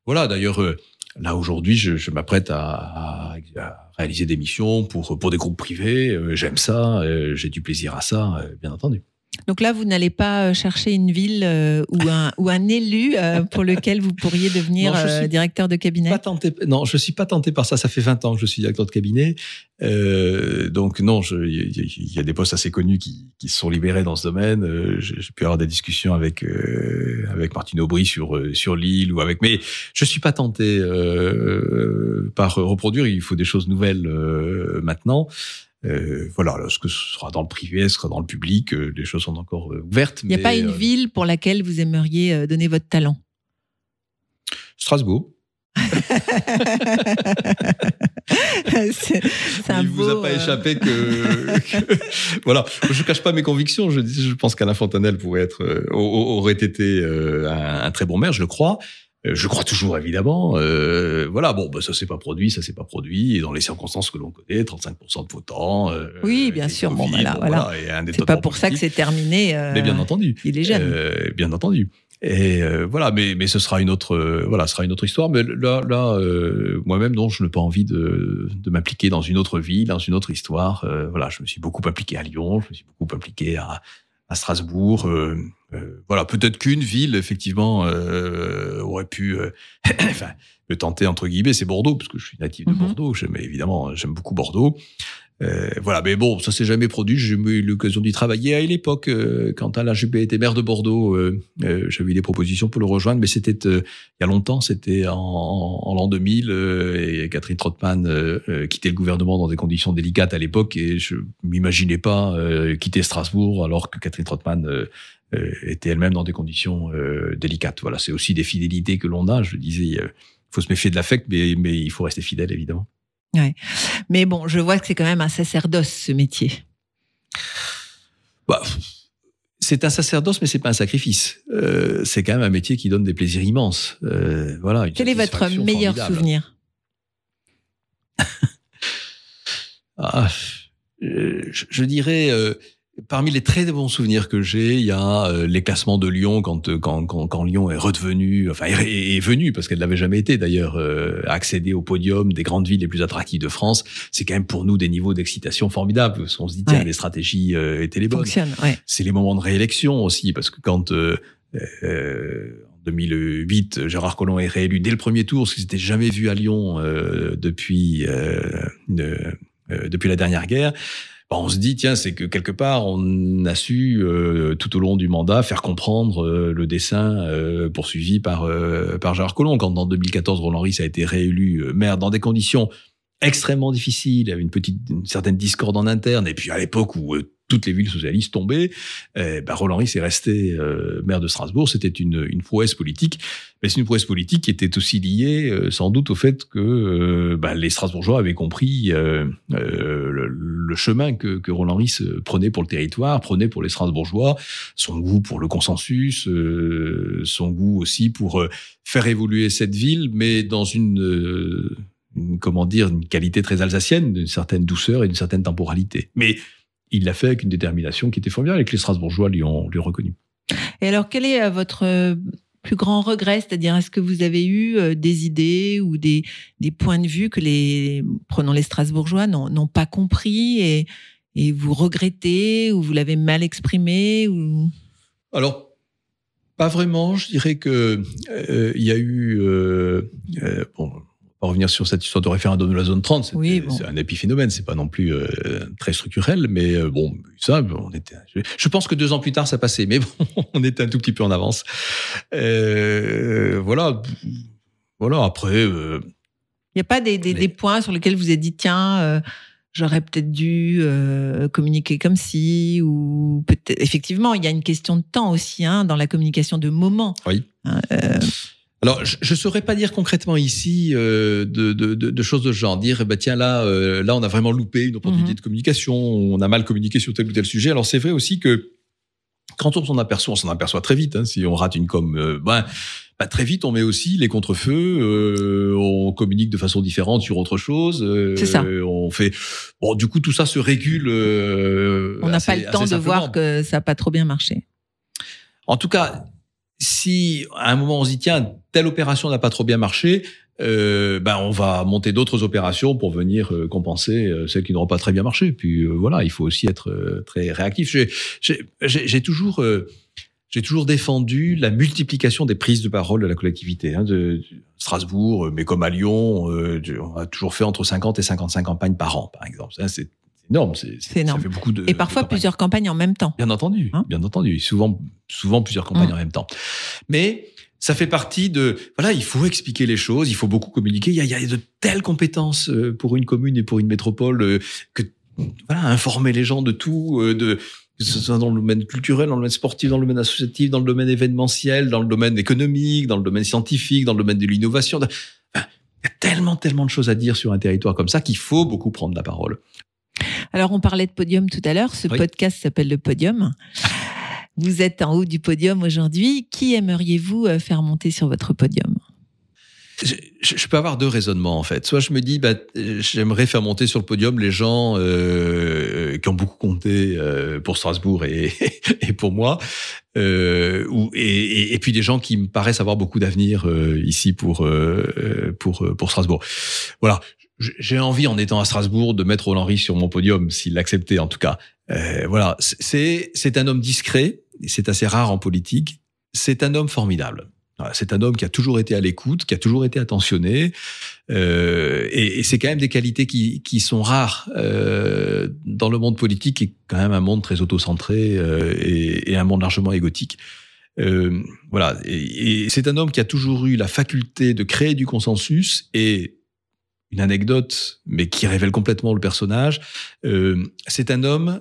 voilà. D'ailleurs, euh, là aujourd'hui, je, je m'apprête à, à- à réaliser des missions pour pour des groupes privés. J'aime ça, j'ai du plaisir à ça, bien entendu. Donc là, vous n'allez pas euh, chercher une ville euh, ou, un, ou un élu euh, pour lequel vous pourriez devenir Non, euh, directeur de cabinet? Pas tenté, non, je suis pas tenté par ça. Ça fait 20 ans que je suis directeur de cabinet. Donc non, il y, a- des postes assez connus qui, qui se sont libérés dans ce domaine. J'ai pu avoir des discussions avec avec Martine Aubry sur sur l'île ou avec. Mais je suis pas tenté par reproduire. Il faut des choses nouvelles maintenant. Euh, voilà, là, ce que ce sera dans le privé, ce sera dans le public, euh, les choses sont encore euh, ouvertes. Il n'y a mais, pas une euh, ville pour laquelle vous aimeriez donner votre talent? Strasbourg. C'est c'est un Il vous beau, a pas échappé que, que- voilà. Je cache pas mes convictions. Je je pense qu'Alain Fontanelle pourrait être, au- au- aurait été un, un très bon maire. Je le crois. Euh, Je crois toujours évidemment. Euh, voilà. Bon, bah, ça s'est pas produit, ça s'est pas produit. Et dans les circonstances que l'on connaît, 35% de votants. euh, Oui, bien et sûr. Bon, Covid, bah là, voilà. et un C'est pas pour ça que c'est terminé. euh, Mais bien entendu. Il est jeune. Euh, bien entendu. Et euh, voilà, mais mais ce sera une autre euh, voilà, sera une autre histoire. Mais là là, euh, moi-même non, je n'ai pas envie de de m'impliquer dans une autre ville, dans une autre histoire. Euh, voilà, je me suis beaucoup impliqué à Lyon, je me suis beaucoup impliqué à à Strasbourg. Euh, voilà, peut-être qu'une ville effectivement euh, aurait pu, euh, enfin, le tenter entre guillemets, c'est Bordeaux parce que je suis natif de Mhm. Bordeaux. J'aime évidemment, j'aime beaucoup Bordeaux. Euh, voilà, mais bon, ça s'est jamais produit. J'ai eu l'occasion d'y travailler à l'époque euh, quand Alain Juppé était maire de Bordeaux. euh, J'avais eu des propositions pour le rejoindre, mais c'était il y a longtemps, c'était en, en, en l'an 2000 euh, et Catherine Trottmann quittait le gouvernement dans des conditions délicates à l'époque et je m'imaginais pas quitter Strasbourg alors que Catherine Trottmann euh, euh, était elle-même dans des conditions euh, délicates. Voilà, c'est aussi des fidélités que l'on a. Je disais, il faut se méfier de l'affect, mais, mais il faut rester fidèle évidemment. Mais bon, je vois que c'est quand même un sacerdoce, ce métier. Bah, c'est un sacerdoce, mais c'est pas un sacrifice. Euh, c'est quand même un métier qui donne des plaisirs immenses. Euh, voilà. Quel est votre meilleur formidable. souvenir? Ah, euh, je, je dirais, euh, parmi les très bons souvenirs que j'ai, il y a euh, les classements de Lyon quand, euh, quand, quand, quand Lyon est redevenu, enfin est, est venu parce qu'elle l'avait jamais été d'ailleurs, euh, accéder au podium des grandes villes les plus attractives de France. C'est quand même pour nous des niveaux d'excitation formidables parce qu'on se dit tiens Ouais. les stratégies euh, étaient les bonnes. Fonctionne, ouais. c'est les moments de réélection aussi, parce que quand euh, euh, en 2008, Gérard Collomb est réélu dès le premier tour, ce qui s'était jamais vu à Lyon euh, depuis euh, depuis la dernière guerre. Bah, on se dit tiens c'est que quelque part on a su euh, tout au long du mandat faire comprendre euh, le dessin euh, poursuivi par par Gérard Collomb. Quand en 2014 Roland Ris a été réélu maire dans des conditions extrêmement difficiles, avait une petite une certaine discorde en interne et puis à l'époque où toutes les villes socialistes tombaient, euh, bah, Roland Ris est resté euh, maire de Strasbourg. C'était une, prouesse politique, mais c'est une prouesse politique qui était aussi liée euh, sans doute au fait que euh, bah, les Strasbourgeois avaient compris le, chemin que, que Roland Ris euh, prenait pour le territoire, prenait pour les Strasbourgeois, son goût pour le consensus, son goût aussi pour faire évoluer cette ville, mais dans une, une comment dire une qualité très alsacienne, d'une certaine douceur et d'une certaine temporalité. Mais il l'a fait avec une détermination qui était formidable et que les Strasbourgeois lui ont, lui ont reconnu. Et alors, quel est euh, votre euh, plus grand regret? C'est-à-dire, est-ce que vous avez eu euh, des idées ou des, des points de vue que les, prenons les Strasbourgeois, n'ont n'ont pas compris et, et vous regrettez ou vous l'avez mal exprimé ou... Alors, pas vraiment. Je dirais que euh, il y a eu euh, euh, bon. Revenir sur cette histoire de référendum de la zone 30. c'était- Oui, bon. C'est un épiphénomène, c'est pas non plus euh, très structurel, mais euh, bon, ça, on était. Je, pense que deux ans plus tard, ça passait, mais bon, on était un tout petit peu en avance. Euh, voilà, voilà. Après, Il n'y a pas des, des, Mais- des points sur lesquels vous avez dit, tiens, j'aurais peut-être dû communiquer comme si, ou peut-être. Effectivement, il y a une question de temps aussi hein, dans la communication de moment. Oui. Hein, Alors, je ne saurais pas dire concrètement ici euh, de, de, de, de choses de ce genre. Dire, bah, tiens, là, euh, là, on a vraiment loupé une opportunité Mhm. de communication, on a mal communiqué sur tel ou tel sujet. Alors, c'est vrai aussi que quand on s'en aperçoit, on s'en aperçoit très vite. Hein, si on rate une com, euh, ben, bah, très vite, on met aussi les contre-feux, euh, on communique de façon différente sur autre chose. euh, C'est ça. On fait. Bon, du coup, tout ça se régule. euh, on n'a pas le temps de voir que ça n'a pas trop bien marché. En tout cas, si à un moment on se dit tiens telle opération n'a pas trop bien marché, euh, ben on va monter d'autres opérations pour venir euh, compenser euh, celles qui n'auront pas très bien marché. Puis euh, voilà, il faut aussi être très réactif. J'ai- toujours j'ai toujours défendu la multiplication des prises de parole de la collectivité. Hein, de, Strasbourg, mais comme à Lyon, on a toujours fait entre 50 et 55 campagnes par an, par exemple. Énorme. C'est énorme. Ça fait beaucoup de. Et parfois de campagnes. plusieurs campagnes en même temps. Bien entendu, Hein bien entendu. Souvent, souvent plusieurs campagnes Mm. en même temps. Mais ça fait partie de voilà, il faut expliquer les choses, il faut beaucoup communiquer. Il y a, il y a de telles compétences euh, pour une commune et pour une métropole euh, que voilà, informer les gens de tout, euh, de que ce soit dans le domaine culturel, dans le domaine sportif, dans le domaine associatif, dans le domaine événementiel, dans le domaine économique, dans le domaine scientifique, dans le domaine de l'innovation. Il y a tellement, tellement de choses à dire sur un territoire comme ça qu'il faut beaucoup prendre la parole. Alors, on parlait de podium tout à l'heure. Ce Oui. podcast s'appelle le podium. Vous êtes en haut du podium aujourd'hui. Qui aimeriez-vous euh, faire monter sur votre podium? Je, peux avoir deux raisonnements en fait. Soit je me dis, bah, euh, j'aimerais faire monter sur le podium les gens euh, qui ont beaucoup compté euh, pour Strasbourg et, et pour moi, euh, ou, et, et- puis des gens qui me paraissent avoir beaucoup d'avenir euh, ici pour euh, pour euh, pour Strasbourg. Voilà. J'ai envie, en étant à Strasbourg, de mettre Roland sur mon podium, s'il l'acceptait en tout cas. Euh, voilà, c'est un homme discret, et c'est assez rare en politique. C'est un homme formidable. C'est un homme qui a toujours été à l'écoute, qui a toujours été attentionné, euh, et, et c'est quand même des qualités qui, qui sont rares euh, dans le monde politique, qui est quand même un monde très autocentré euh, et, et un monde largement égotique. Euh, voilà, et, et c'est un homme qui a toujours eu la faculté de créer du consensus et une anecdote, mais qui révèle complètement le personnage. euh, c'est un homme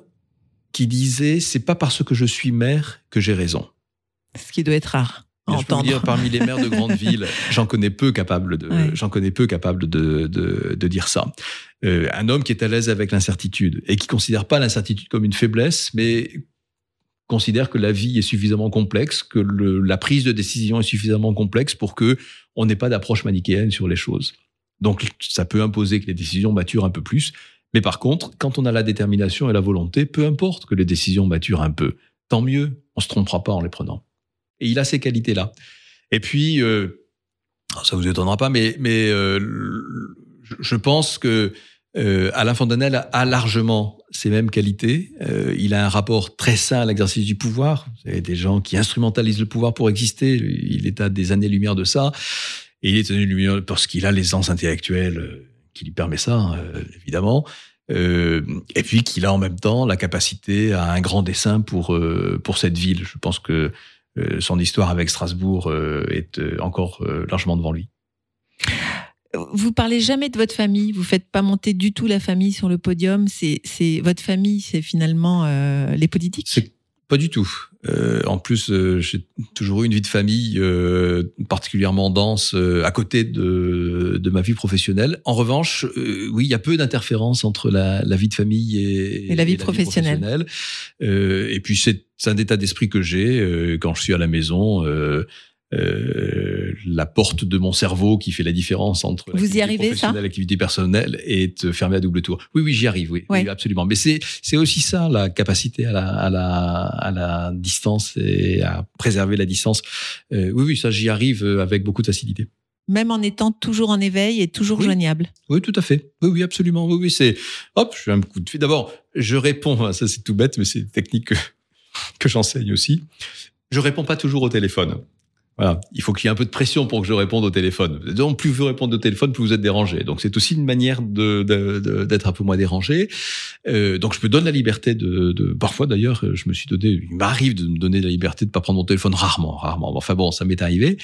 qui disait c'est pas parce que je suis maire que j'ai raison. Ce qui doit être rare je peux vous entendre. dire, parmi les maires de grandes villes, j'en connais peu capables de, Ouais. j'en connais peu de, de, de dire ça. Euh, un homme qui est à l'aise avec l'incertitude et qui considère pas l'incertitude comme une faiblesse, mais considère que la vie est suffisamment complexe, que le- la prise de décision est suffisamment complexe pour que on n'ait pas d'approche manichéenne sur les choses. Donc, ça peut imposer que les décisions maturent un peu plus. Mais par contre, quand on a la détermination et la volonté, peu importe que les décisions maturent un peu, tant mieux, on se trompera pas en les prenant. Et il a ces qualités-là. Et puis, euh, ça vous étonnera pas, mais, euh, je- pense que euh, Alain Fontanel a, a largement ces mêmes qualités. Euh, il a un rapport très sain à l'exercice du pouvoir. Vous avez des gens qui instrumentalisent le pouvoir pour exister. Il est à des années-lumière de ça. Et il est des années-lumière parce qu'il a l'aisance intellectuelle euh, qui lui permet ça, euh, évidemment. Euh, et puis qu'il a en même temps la capacité à un grand dessin pour, euh, pour cette ville. Je pense que euh, son histoire avec Strasbourg euh, est encore euh, largement devant lui. Vous parlez jamais de votre famille. Vous faites pas monter du tout la famille sur le podium. C'est, c'est votre famille, c'est finalement euh, les politiques? Pas du tout. Euh, en plus, euh, j'ai toujours eu une vie de famille euh, particulièrement dense euh, à côté de, de ma vie professionnelle. En revanche, euh, oui, il y a peu d'interférences entre la, la vie de famille et, Et la vie professionnelle. professionnelle. Euh, et puis c'est un état d'esprit que j'ai euh, quand je suis à la maison. Euh, la porte de mon cerveau qui fait la différence entre Vous y arrivez, ça professionnelle et l'activité personnelle est euh, fermée à double tour. Oui, oui, j'y arrive, oui, Ouais. oui, absolument. Mais c'est c'est aussi ça la capacité à la à la à la distance et à préserver la distance. Euh, oui, oui, ça j'y arrive avec beaucoup de facilité. Même en étant toujours en éveil et toujours Oui. joignable. Oui, tout à fait. Oui, oui, absolument. Oui, oui, c'est hop, je fais un coup de fil. D'abord, je réponds. Ça, c'est tout bête, mais c'est une technique que, que j'enseigne aussi. Je réponds pas toujours au téléphone. Voilà. Il faut qu'il y ait un peu de pression pour que je réponde au téléphone. Donc, plus vous répondez au téléphone, plus vous êtes dérangé. Donc, c'est aussi une manière de, de- d'être un peu moins dérangé. Euh, donc, je me donne la liberté de, de parfois d'ailleurs, je me suis donné, il m'arrive de me donner la liberté de pas prendre mon téléphone rarement, rarement. Enfin bon, ça m'est arrivé.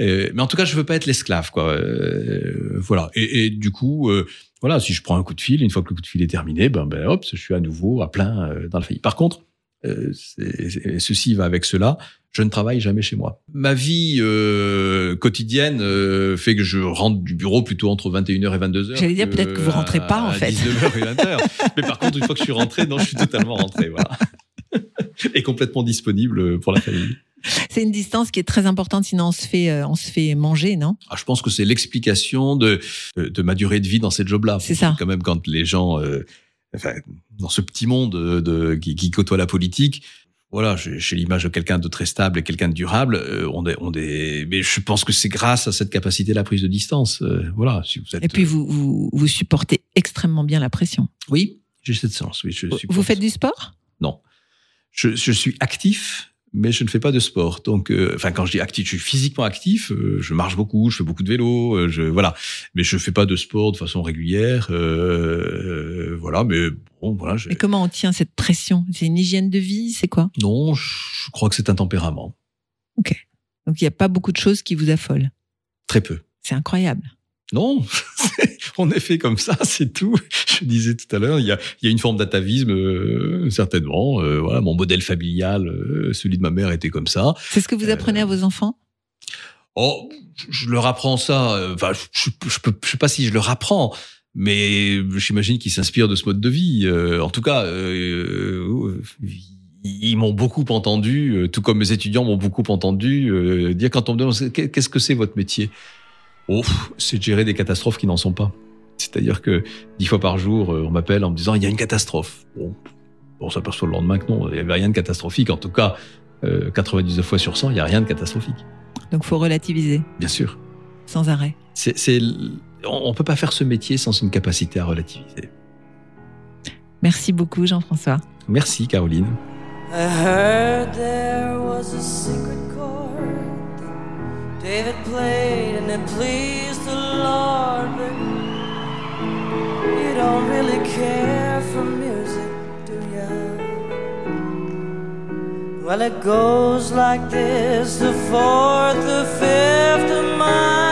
Euh, mais en tout cas, je veux pas être l'esclave, quoi. Euh, voilà. Et, et du coup, euh, voilà, si je prends un coup de fil, une fois que le coup de fil est terminé, ben, ben hop, je suis à nouveau à plein euh, dans la famille. Par contre, euh, ceci va avec cela. Je ne travaille jamais chez moi. Ma vie euh, quotidienne euh, fait que je rentre du bureau plutôt entre 21h et 22h. J'allais dire, peut-être que vous rentrez pas, en fait. 19h et 20h. Mais par contre, une fois que je suis rentré, non, je suis totalement rentré, voilà. et complètement disponible pour la famille. C'est une distance qui est très importante, sinon on se fait, euh, on se fait manger, non? Ah, je pense que c'est l'explication de, de, de ma durée de vie dans ces jobs-là. C'est ça. Quand même, quand les gens, euh, enfin, dans ce petit monde de, qui, qui côtoie la politique, voilà, j'ai l'image de quelqu'un de très stable et quelqu'un de durable. euh, on est, on est, mais je pense que c'est grâce à cette capacité à la prise de distance. euh, voilà, si vous êtes. Et puis vous, vous, vous supportez extrêmement bien la pression. oui, j'ai cette chance. Oui, je. Vous faites du sport? Non, je, je suis actif, mais je ne fais pas de sport. Donc, euh, enfin, quand je dis actif, je suis physiquement actif. euh, je marche beaucoup, je fais beaucoup de vélo, euh, je voilà, mais je fais pas de sport de façon régulière. euh, euh, voilà, mais bon, voilà. Et comment on tient cette pression? C'est une hygiène de vie? C'est quoi? Non, je crois que c'est un tempérament. Donc il n'y a pas beaucoup de choses qui vous affolent? Très peu. C'est incroyable. Non, on est fait comme ça, c'est tout. Je disais tout à l'heure, il y a, il y a une forme d'atavisme, euh, certainement. Euh, voilà, mon modèle familial, euh, celui de ma mère était comme ça. C'est ce que vous Euh, apprenez à vos enfants? Oh, je leur apprends ça. euh, Enfin, je, je, je je sais pas si je leur apprends, mais j'imagine qu'ils s'inspirent de ce mode de vie. Euh, en tout cas, euh, euh, ils m'ont beaucoup entendu, euh, tout comme mes étudiants m'ont beaucoup entendu euh, dire quand on me demande Qu'est- qu'est-ce que c'est votre métier? Oh, c'est de gérer des catastrophes qui n'en sont pas. C'est-à-dire que dix fois par jour, euh, on m'appelle en me disant il y a une catastrophe. Bon, on s'aperçoit le lendemain que non, il n'y avait rien de catastrophique. En tout cas, euh, 99 fois sur 100, il n'y a rien de catastrophique. Donc faut relativiser Bien sûr. sans arrêt. C'est, on ne peut pas faire ce métier sans une capacité à relativiser. Merci beaucoup Jean-François. Merci Caroline. I heard there was a secret David played and it pleased the Lord, but you don't really care for music, do ya? Well, it goes like this the fourth, the fifth, the minor